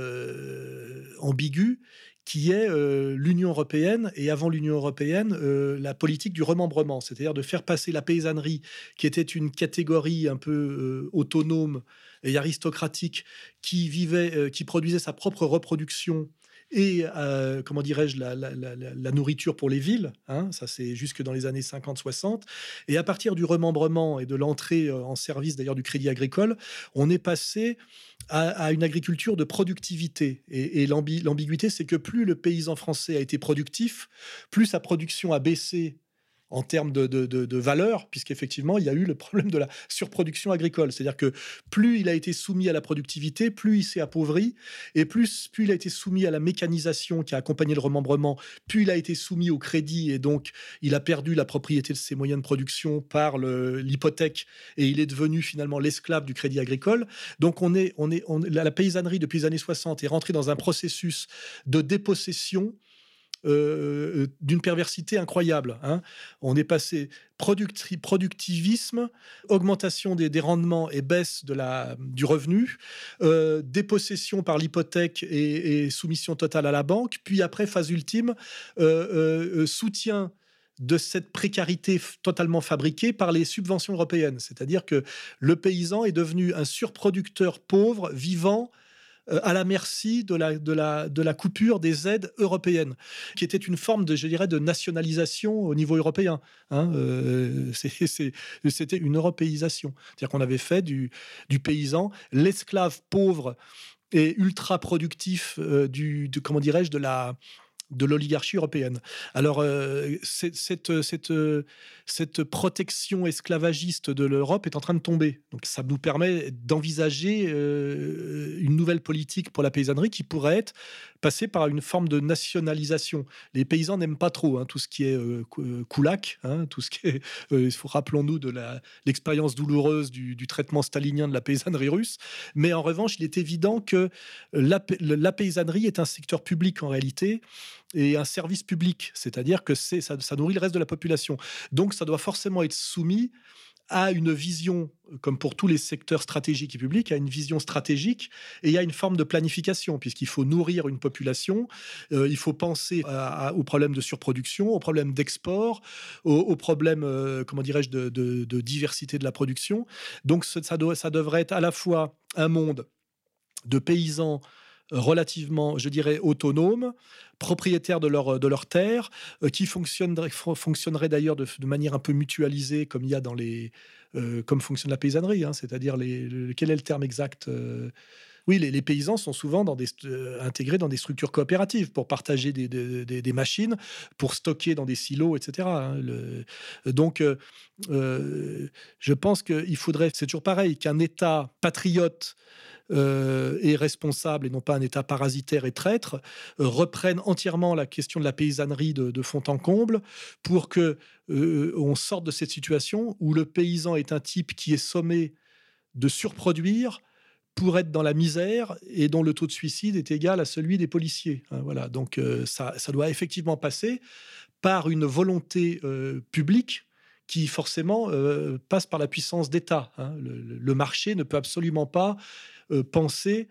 ambigu qui est l'Union européenne et avant l'Union européenne, la politique du remembrement, c'est-à-dire de faire passer la paysannerie, qui était une catégorie un peu autonome et aristocratique qui vivait, euh, qui produisait sa propre reproduction et euh, comment dirais-je la, nourriture pour les villes. Hein, ça c'est jusque dans les années 50-60. Et à partir du remembrement et de l'entrée euh, en service d'ailleurs du crédit agricole, on est passé à, une agriculture de productivité. Et, et l'ambiguïté, c'est que plus le paysan français a été productif, plus sa production a baissé en termes de, de, valeur, puisqu'effectivement, il y a eu le problème de la surproduction agricole. C'est-à-dire que plus il a été soumis à la productivité, plus il s'est appauvri, et plus, plus il a été soumis à la mécanisation qui a accompagné le remembrement, plus il a été soumis au crédit, et donc il a perdu la propriété de ses moyens de production par l'hypothèque, et il est devenu finalement l'esclave du crédit agricole. Donc on est, on est, la paysannerie depuis les années 60 est rentrée dans un processus de dépossession euh, euh, d'une perversité incroyable. Hein. On est passé productivisme, augmentation des, rendements et baisse de la, du revenu, euh, dépossession par l'hypothèque et, soumission totale à la banque, puis après, phase ultime, soutien de cette précarité totalement fabriquée par les subventions européennes. C'est-à-dire que le paysan est devenu un surproducteur pauvre, vivant, à la merci de la, de, la, de la coupure des aides européennes, qui était une forme de, je dirais, de nationalisation au niveau européen. Hein, euh, c'était une européisation. C'est-à-dire qu'on avait fait du, du paysan l'esclave pauvre et ultra productif euh, du, de, comment dirais-je, de la de l'oligarchie européenne. Alors, euh, cette, cette, cette, protection esclavagiste de l'Europe est en train de tomber. Donc, ça nous permet d'envisager euh, une nouvelle politique pour la paysannerie qui pourrait être passer par une forme de nationalisation. Les paysans n'aiment pas trop hein, tout ce qui est euh, hein, tout ce qui est. rappelons-nous de l'expérience douloureuse du, traitement stalinien de la paysannerie russe. Mais en revanche, il est évident que la paysannerie est un secteur public en réalité et un service public, c'est-à-dire que ça, nourrit le reste de la population. Donc ça doit forcément être soumis à une vision, comme pour tous les secteurs stratégiques et publics, à une vision stratégique et a une forme de planification, puisqu'il faut nourrir une population, euh, il faut penser aux problèmes de surproduction, aux problèmes d'export, aux, problèmes, euh, comment dirais-je, de, diversité de la production. Donc ça devrait être à la fois un monde de paysans relativement, je dirais, autonomes, propriétaires de leur, de euh, qui fonctionneraient, fonctionneraient d'ailleurs de, manière un peu mutualisée, comme il y a dans les, euh, comme fonctionne la paysannerie, hein, c'est-à-dire les, quel est le terme exact euh, Oui, les, paysans sont souvent des, intégrés dans des structures coopératives pour partager des, machines, pour stocker dans des silos, etc. Hein, donc, je pense qu'il faudrait, c'est toujours pareil, qu'un État patriote euh, et responsable et non pas un État parasitaire et traître, euh, reprenne entièrement la question de la paysannerie de, fond en comble pour que euh, on sorte de cette situation où le paysan est un type qui est sommé de surproduire pour être dans la misère et dont le taux de suicide est égal à celui des policiers. Hein, voilà, donc ça, ça, doit effectivement passer par une volonté publique qui forcément passe par la puissance d'État. Hein. le, marché ne peut absolument pas euh, penser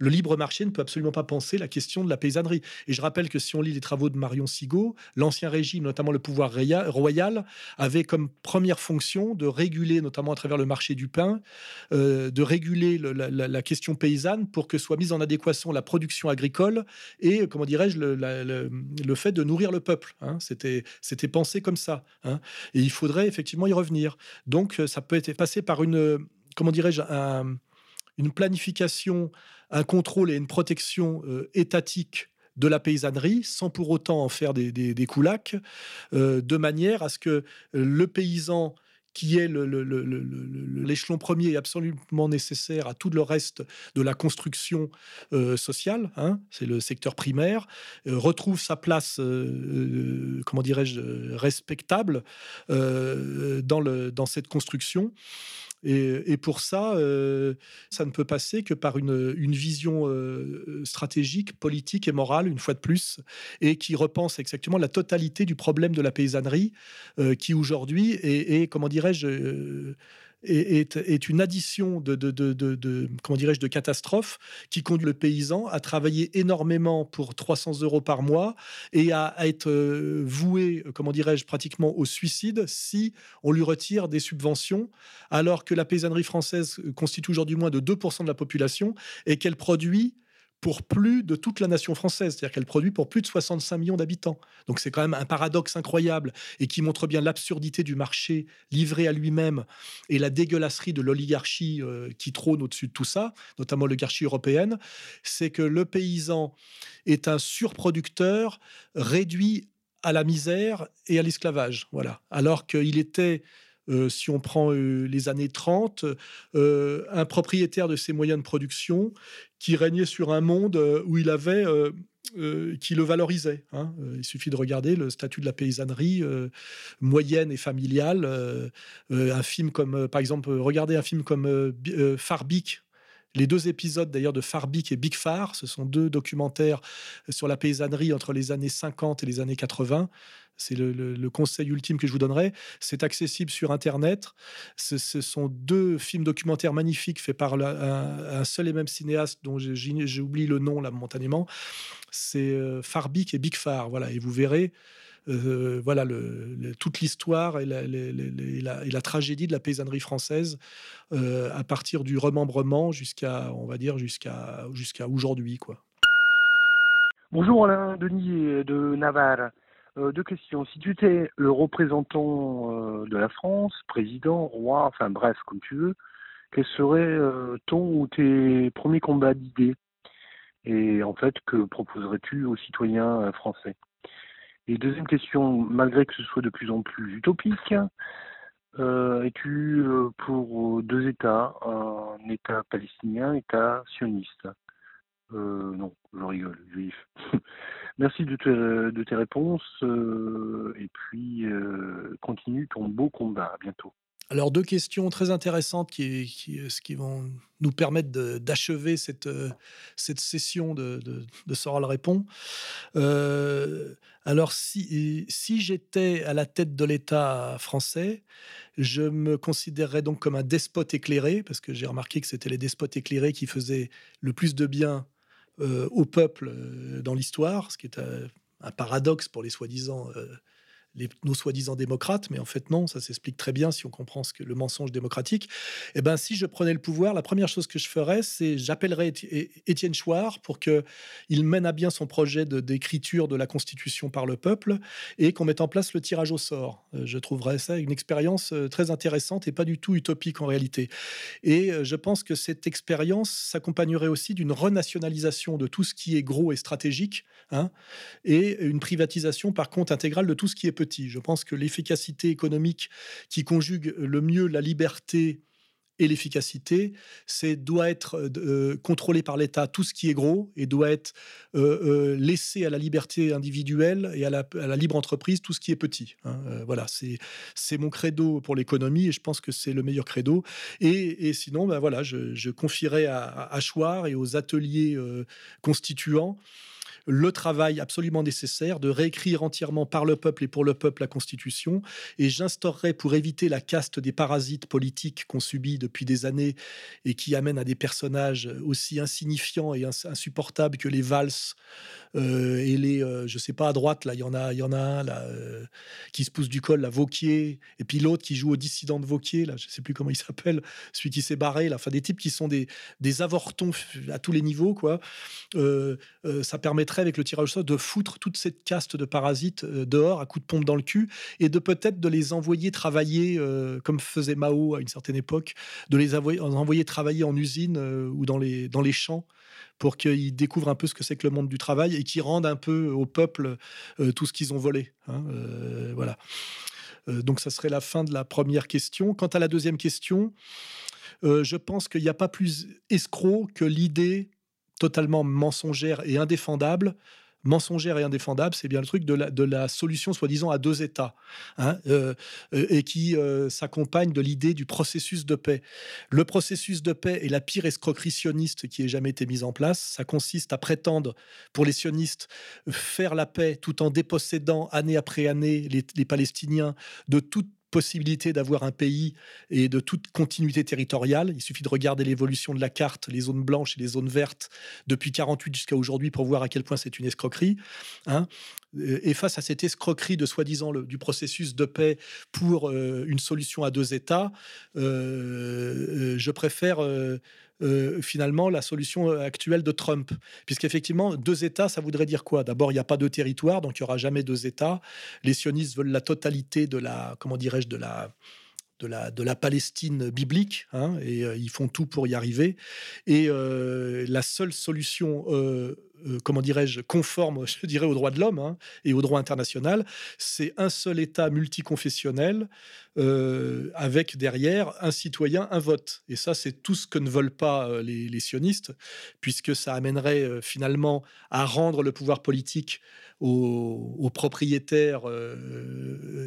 le libre marché ne peut absolument pas penser la question de la paysannerie. Et je rappelle que si on lit les travaux de Marion Sigaud, l'ancien régime, notamment le pouvoir royal, avait comme première fonction de réguler, notamment à travers le marché du pain, euh, de réguler la, question paysanne pour que soit mise en adéquation la production agricole et, comment dirais-je, le, fait de nourrir le peuple. Hein. C'était pensé comme ça. Hein. Et il faudrait effectivement y revenir. Donc, ça peut être passé par une, comment dirais-je, un une planification, un contrôle et une protection euh, étatique de la paysannerie sans pour autant en faire des, des, euh, de manière à ce que le paysan qui est l'échelon premier et absolument nécessaire à tout le reste de la construction euh, sociale, hein, c'est le secteur primaire, retrouve sa place, comment dirais-je, respectable dans, le, dans cette construction et, pour ça, euh, ça ne peut passer que par une, vision euh, stratégique, politique et morale, une fois de plus, et qui repense exactement la totalité du problème de la paysannerie, euh, qui aujourd'hui est, comment dirais-je, est, une addition de, de, comment dirais-je, de catastrophes qui conduit le paysan à travailler énormément pour 300 euros par mois et à, être euh, voué, comment dirais-je, pratiquement au suicide si on lui retire des subventions, alors que la paysannerie française constitue aujourd'hui moins de 2% de la population et qu'elle produit pour plus de toute la nation française, c'est-à-dire qu'elle produit pour plus de 65 millions d'habitants. Donc c'est quand même un paradoxe incroyable et qui montre bien l'absurdité du marché livré à lui-même et la dégueulasserie de l'oligarchie euh, qui trône au-dessus de tout ça, notamment l'oligarchie européenne, c'est que le paysan est un surproducteur réduit à la misère et à l'esclavage, voilà. Alors qu'il était euh, si on prend euh, les années 30, un propriétaire de ses moyens de production qui régnait sur un monde euh, où il avait euh, euh, qui le valorisait. Hein. Il suffit de regarder le statut de la paysannerie moyenne et familiale. un film comme, par exemple, regardez un film comme Farbic. Les deux épisodes d'ailleurs de Farbic et Big Far, ce sont deux documentaires sur la paysannerie entre les années 50 et les années 80 c'est le, conseil ultime que je vous donnerai. C'est accessible sur Internet. Ce, sont deux films documentaires magnifiques faits par un, seul et même cinéaste dont j'ai oublié le nom là momentanément. C'est euh, Farbic et Big Far. Voilà, et vous verrez. Euh, voilà toute l'histoire et la, tragédie de la paysannerie française euh, à partir du remembrement jusqu'à on va dire jusqu'à jusqu'à aujourd'hui quoi. Bonjour Alain Denis de Navarre. Euh, deux questions. Si tu étais le représentant euh, de la France, président, roi, enfin bref, comme tu veux, quel serait euh, ton ou tes premiers combats d'idées? Et en fait, que proposerais-tu aux citoyens français? Et deuxième question, malgré que ce soit de plus en plus utopique, es-tu pour deux États, un État palestinien, un État sioniste? Non, je rigole, juif. Merci de, tes réponses euh, et puis euh, continue ton beau combat. À bientôt. Alors deux questions très intéressantes qui, qui, qui vont nous permettre d'achever cette, cette session de, de, de Soral Répond. Euh, alors si, si j'étais à la tête de l'État français, je me considérerais donc comme un despote éclairé, parce que j'ai remarqué que c'était les despotes éclairés qui faisaient le plus de bien euh, au peuple euh, dans l'histoire, ce qui est un, paradoxe pour les soi-disant nos soi-disant démocrates, mais en fait non, ça s'explique très bien si on comprend ce que le mensonge démocratique. Eh ben, si je prenais le pouvoir, la première chose que je ferais, c'est j'appellerais Étienne Chouard pour que il mène à bien son projet d'écriture de, la Constitution par le peuple et qu'on mette en place le tirage au sort. Euh, je trouverais ça une expérience euh, très intéressante et pas du tout utopique en réalité. Et euh, je pense que cette expérience s'accompagnerait aussi d'une renationalisation de tout ce qui est gros et stratégique, hein, et une privatisation par contre intégrale de tout ce qui est petit. Je pense que l'efficacité économique qui conjugue le mieux la liberté et l'efficacité, c'est doit être euh, euh, contrôlé par l'État tout ce qui est gros et doit être euh, laissé à la liberté individuelle et à la, libre entreprise tout ce qui est petit. Hein. voilà, c'est c'est mon credo pour l'économie et je pense que c'est le meilleur credo. Et, sinon, ben voilà, je, confierai à, à, et aux ateliers constituants le travail absolument nécessaire de réécrire entièrement par le peuple et pour le peuple la Constitution. Et j'instaurerai pour éviter la caste des parasites politiques qu'on subit depuis des années et qui amènent à des personnages aussi insignifiants et insupportables que les valses euh, et les, euh, je sais pas, à droite, là, il y en a, y en a un là, euh, qui se pousse du col, la Vauquier, et puis l'autre qui joue au dissident de Vauquier, là, je sais plus comment il s'appelle, celui qui s'est barré, là, enfin des types qui sont des, des avortons à tous les niveaux, quoi. ça permettrait avec le tirage au sort de foutre toute cette caste de parasites dehors à coups de pompe dans le cul et de peut-être de les envoyer travailler comme faisait Mao à une certaine époque, de les envoyer, travailler en usine ou dans les, dans les champs pour qu'ils découvrent un peu ce que c'est que le monde du travail et qu'ils rendent un peu au peuple euh, tout ce qu'ils ont volé. Hein, euh, voilà. Euh, donc ça serait la fin de la première question. Quant à la deuxième question, je pense qu'il n'y a pas plus escroc que l'idée totalement mensongère et indéfendable mensongère et indéfendable, c'est bien le truc de la, de la solution soi-disant à deux États, hein, euh, euh, et qui euh, s'accompagne de l'idée du processus de paix. Le processus de paix est la pire escroquerie sioniste qui ait jamais été mise en place. Ça consiste à prétendre, pour les sionistes, faire la paix tout en dépossédant année après année les, les Palestiniens de toute possibilité d'avoir un pays et de toute continuité territoriale. Il suffit de regarder l'évolution de la carte, les zones blanches et les zones vertes depuis 48 jusqu'à aujourd'hui pour voir à quel point c'est une escroquerie. Hein. Et face à cette escroquerie de soi-disant du processus de paix pour euh, une solution à deux États, euh, euh, je préfère euh, finalement la solution euh, actuelle de Trump. Puisqu'effectivement, deux États, ça voudrait dire quoi? D'abord, il n'y a pas de territoire, donc il n'y aura jamais deux États. Les sionistes veulent la totalité de la, comment dirais-je, de la, de la, de la Palestine biblique, hein, et euh, ils font tout pour y arriver. Et la seule solution euh, comment dirais-je, conforme, je dirais, aux droits de l'homme hein, et au droit international. C'est un seul État multiconfessionnel euh, avec derrière un citoyen, un vote. Et ça, c'est tout ce que ne veulent pas euh, les, sionistes, puisque ça amènerait finalement à rendre le pouvoir politique aux, propriétaires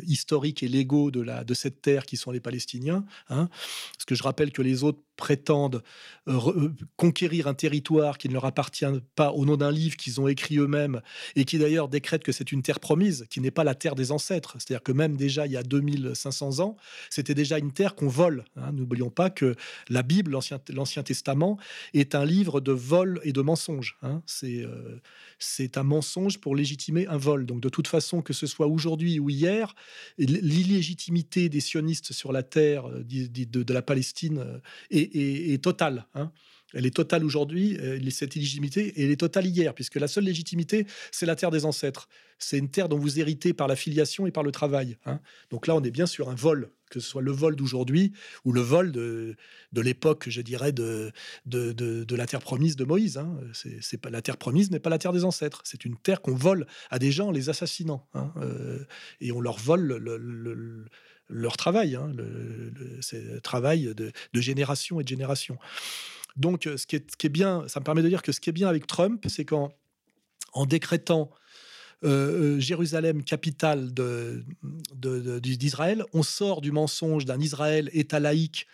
historiques et légaux de, la, de cette terre qui sont les Palestiniens. Hein. Parce que je rappelle que les autres prétendent conquérir un territoire qui ne leur appartient pas au nom d'un livre qu'ils ont écrit eux-mêmes et qui d'ailleurs décrète que c'est une terre promise, qui n'est pas la terre des ancêtres. C'est-à-dire que même déjà il y a 2500 ans, c'était déjà une terre qu'on vole. Hein. N'oublions pas que la Bible, l'Ancien Testament, est un livre de vol et de mensonges. Hein. Euh, c'est un mensonge pour légitimer un vol. Donc de toute façon, que ce soit aujourd'hui ou hier, l'illégitimité des sionistes sur la terre euh, de, la Palestine euh, est, totale. Hein. Elle est totale aujourd'hui, cette illégitimité, et elle est totale hier, puisque la seule légitimité, c'est la terre des ancêtres. C'est une terre dont vous héritez par la filiation et par le travail. Hein. Donc là, on est bien sur un vol, que ce soit le vol d'aujourd'hui ou le vol de, de l'époque, je dirais, de, de, de, la terre promise de Moïse. Hein. C'est pas la terre promise n'est pas la terre des ancêtres. C'est une terre qu'on vole à des gens en les assassinant, hein, euh, et on leur vole le, leur travail, le, le travail de, de génération et de génération. Donc, euh, ce qui, est, bien, ça me permet de dire que ce qui est bien avec Trump, c'est qu'en en décrétant euh, euh, Jérusalem capitale d'Israël, on sort du mensonge d'un Israël État laïque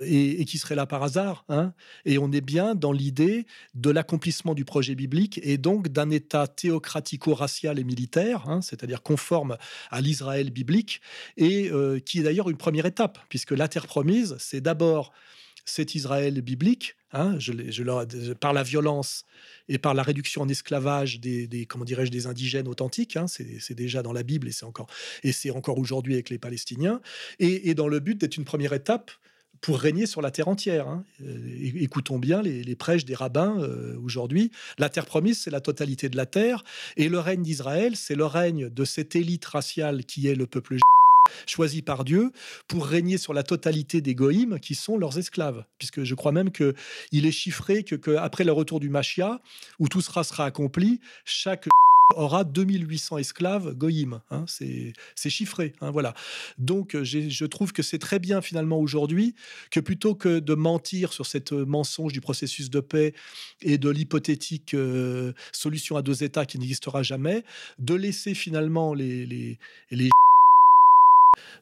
et, qui serait là par hasard, hein, et on est bien dans l'idée de l'accomplissement du projet biblique et donc d'un État théocratico-racial et militaire, hein, c'est-à-dire conforme à l'Israël biblique, et qui est d'ailleurs une première étape, puisque la terre promise, c'est d'abord cet Israël biblique, Hein, je, par la violence et par la réduction en esclavage des, comment dirais-je des indigènes authentiques. Hein, c'est déjà dans la Bible et c'est encore et c'est encore aujourd'hui avec les Palestiniens. Et, dans le but d'être une première étape pour régner sur la terre entière. Hein. Euh, écoutons bien les, prêches des rabbins euh, aujourd'hui. La terre promise, c'est la totalité de la terre, et le règne d'Israël, c'est le règne de cette élite raciale qui est le peuple choisi par Dieu pour régner sur la totalité des goïms qui sont leurs esclaves. Puisque je crois même qu'il est chiffré que, après le retour du Machia, où tout sera, accompli, chaque aura 2800 esclaves goïm. Hein, c'est chiffré. Hein, voilà. Donc, je trouve que c'est très bien finalement aujourd'hui que plutôt que de mentir sur cette mensonge du processus de paix et de l'hypothétique euh, solution à deux États qui n'existera jamais, de laisser finalement les, euh,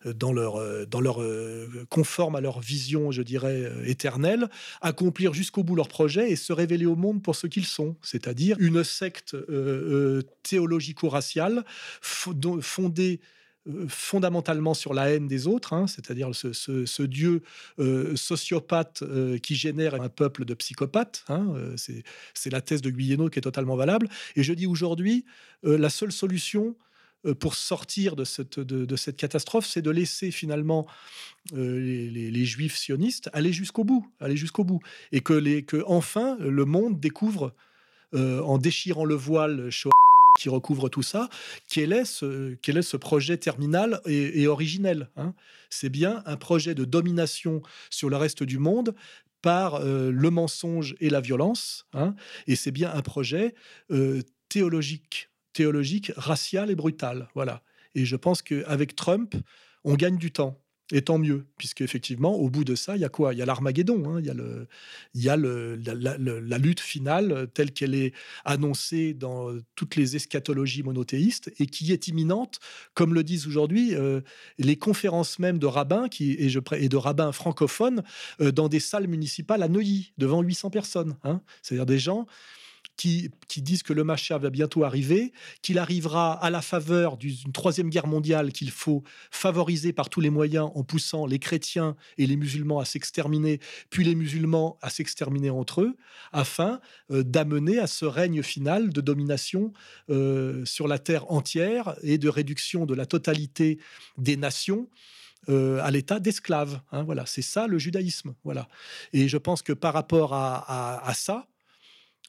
dans leur, euh, dans leur euh, conforme à leur vision, je dirais, éternelle, accomplir jusqu'au bout leur projet et se révéler au monde pour ce qu'ils sont, c'est-à-dire une secte théologico-raciale fondée fondamentalement sur la haine des autres, hein, c'est-à-dire ce, dieu sociopathe qui génère un peuple de psychopathes. Hein, c'est la thèse de Guyeno qui est totalement valable. Et je dis aujourd'hui, la seule solution, euh, pour sortir de cette, de, cette catastrophe, c'est de laisser finalement euh, les, juifs sionistes aller jusqu'au bout, aller jusqu'au bout, et que, les, que enfin le monde découvre, euh, en déchirant le voile qui recouvre tout ça, quel est ce, quel ce projet terminal et, originel. Hein? c'est bien un projet de domination sur le reste du monde par le mensonge et la violence, hein? et c'est bien un projet théologique théologique raciale et brutale. Voilà. Et je pense qu'avec Trump, on gagne du temps. Et tant mieux, puisque effectivement, au bout de ça, il y a quoi? Il y a l'Armageddon, hein. il y a, le, y a le, la, lutte finale telle qu'elle est annoncée dans toutes les eschatologies monothéistes et qui est imminente, comme le disent aujourd'hui euh, les conférences même de rabbins et de rabbins francophones euh, dans des salles municipales à Neuilly, devant 800 personnes. Hein. C'est-à-dire des gens qui, disent que le Machia va bientôt arriver, qu'il arrivera à la faveur d'une troisième guerre mondiale qu'il faut favoriser par tous les moyens en poussant les chrétiens et les musulmans à s'exterminer, puis les musulmans à s'exterminer entre eux, afin euh, d'amener à ce règne final de domination euh, sur la terre entière et de réduction de la totalité des nations. Euh, à l'état d'esclaves. Hein, voilà, c'est ça le judaïsme. Voilà. Et je pense que par rapport à ça,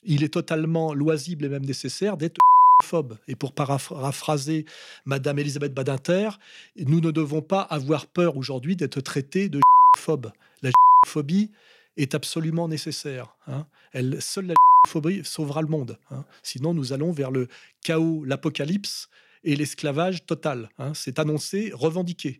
il est totalement loisible et même nécessaire d'être phobe. Et pour paraphraser Madame Elisabeth Badinter, nous ne devons pas avoir peur aujourd'hui d'être traités de phobe. La phobie est absolument nécessaire. Hein. Elle, seule la phobie sauvera le monde. Hein. Sinon, nous allons vers le chaos, l'apocalypse et l'esclavage total. Hein. C'est annoncé, revendiqué.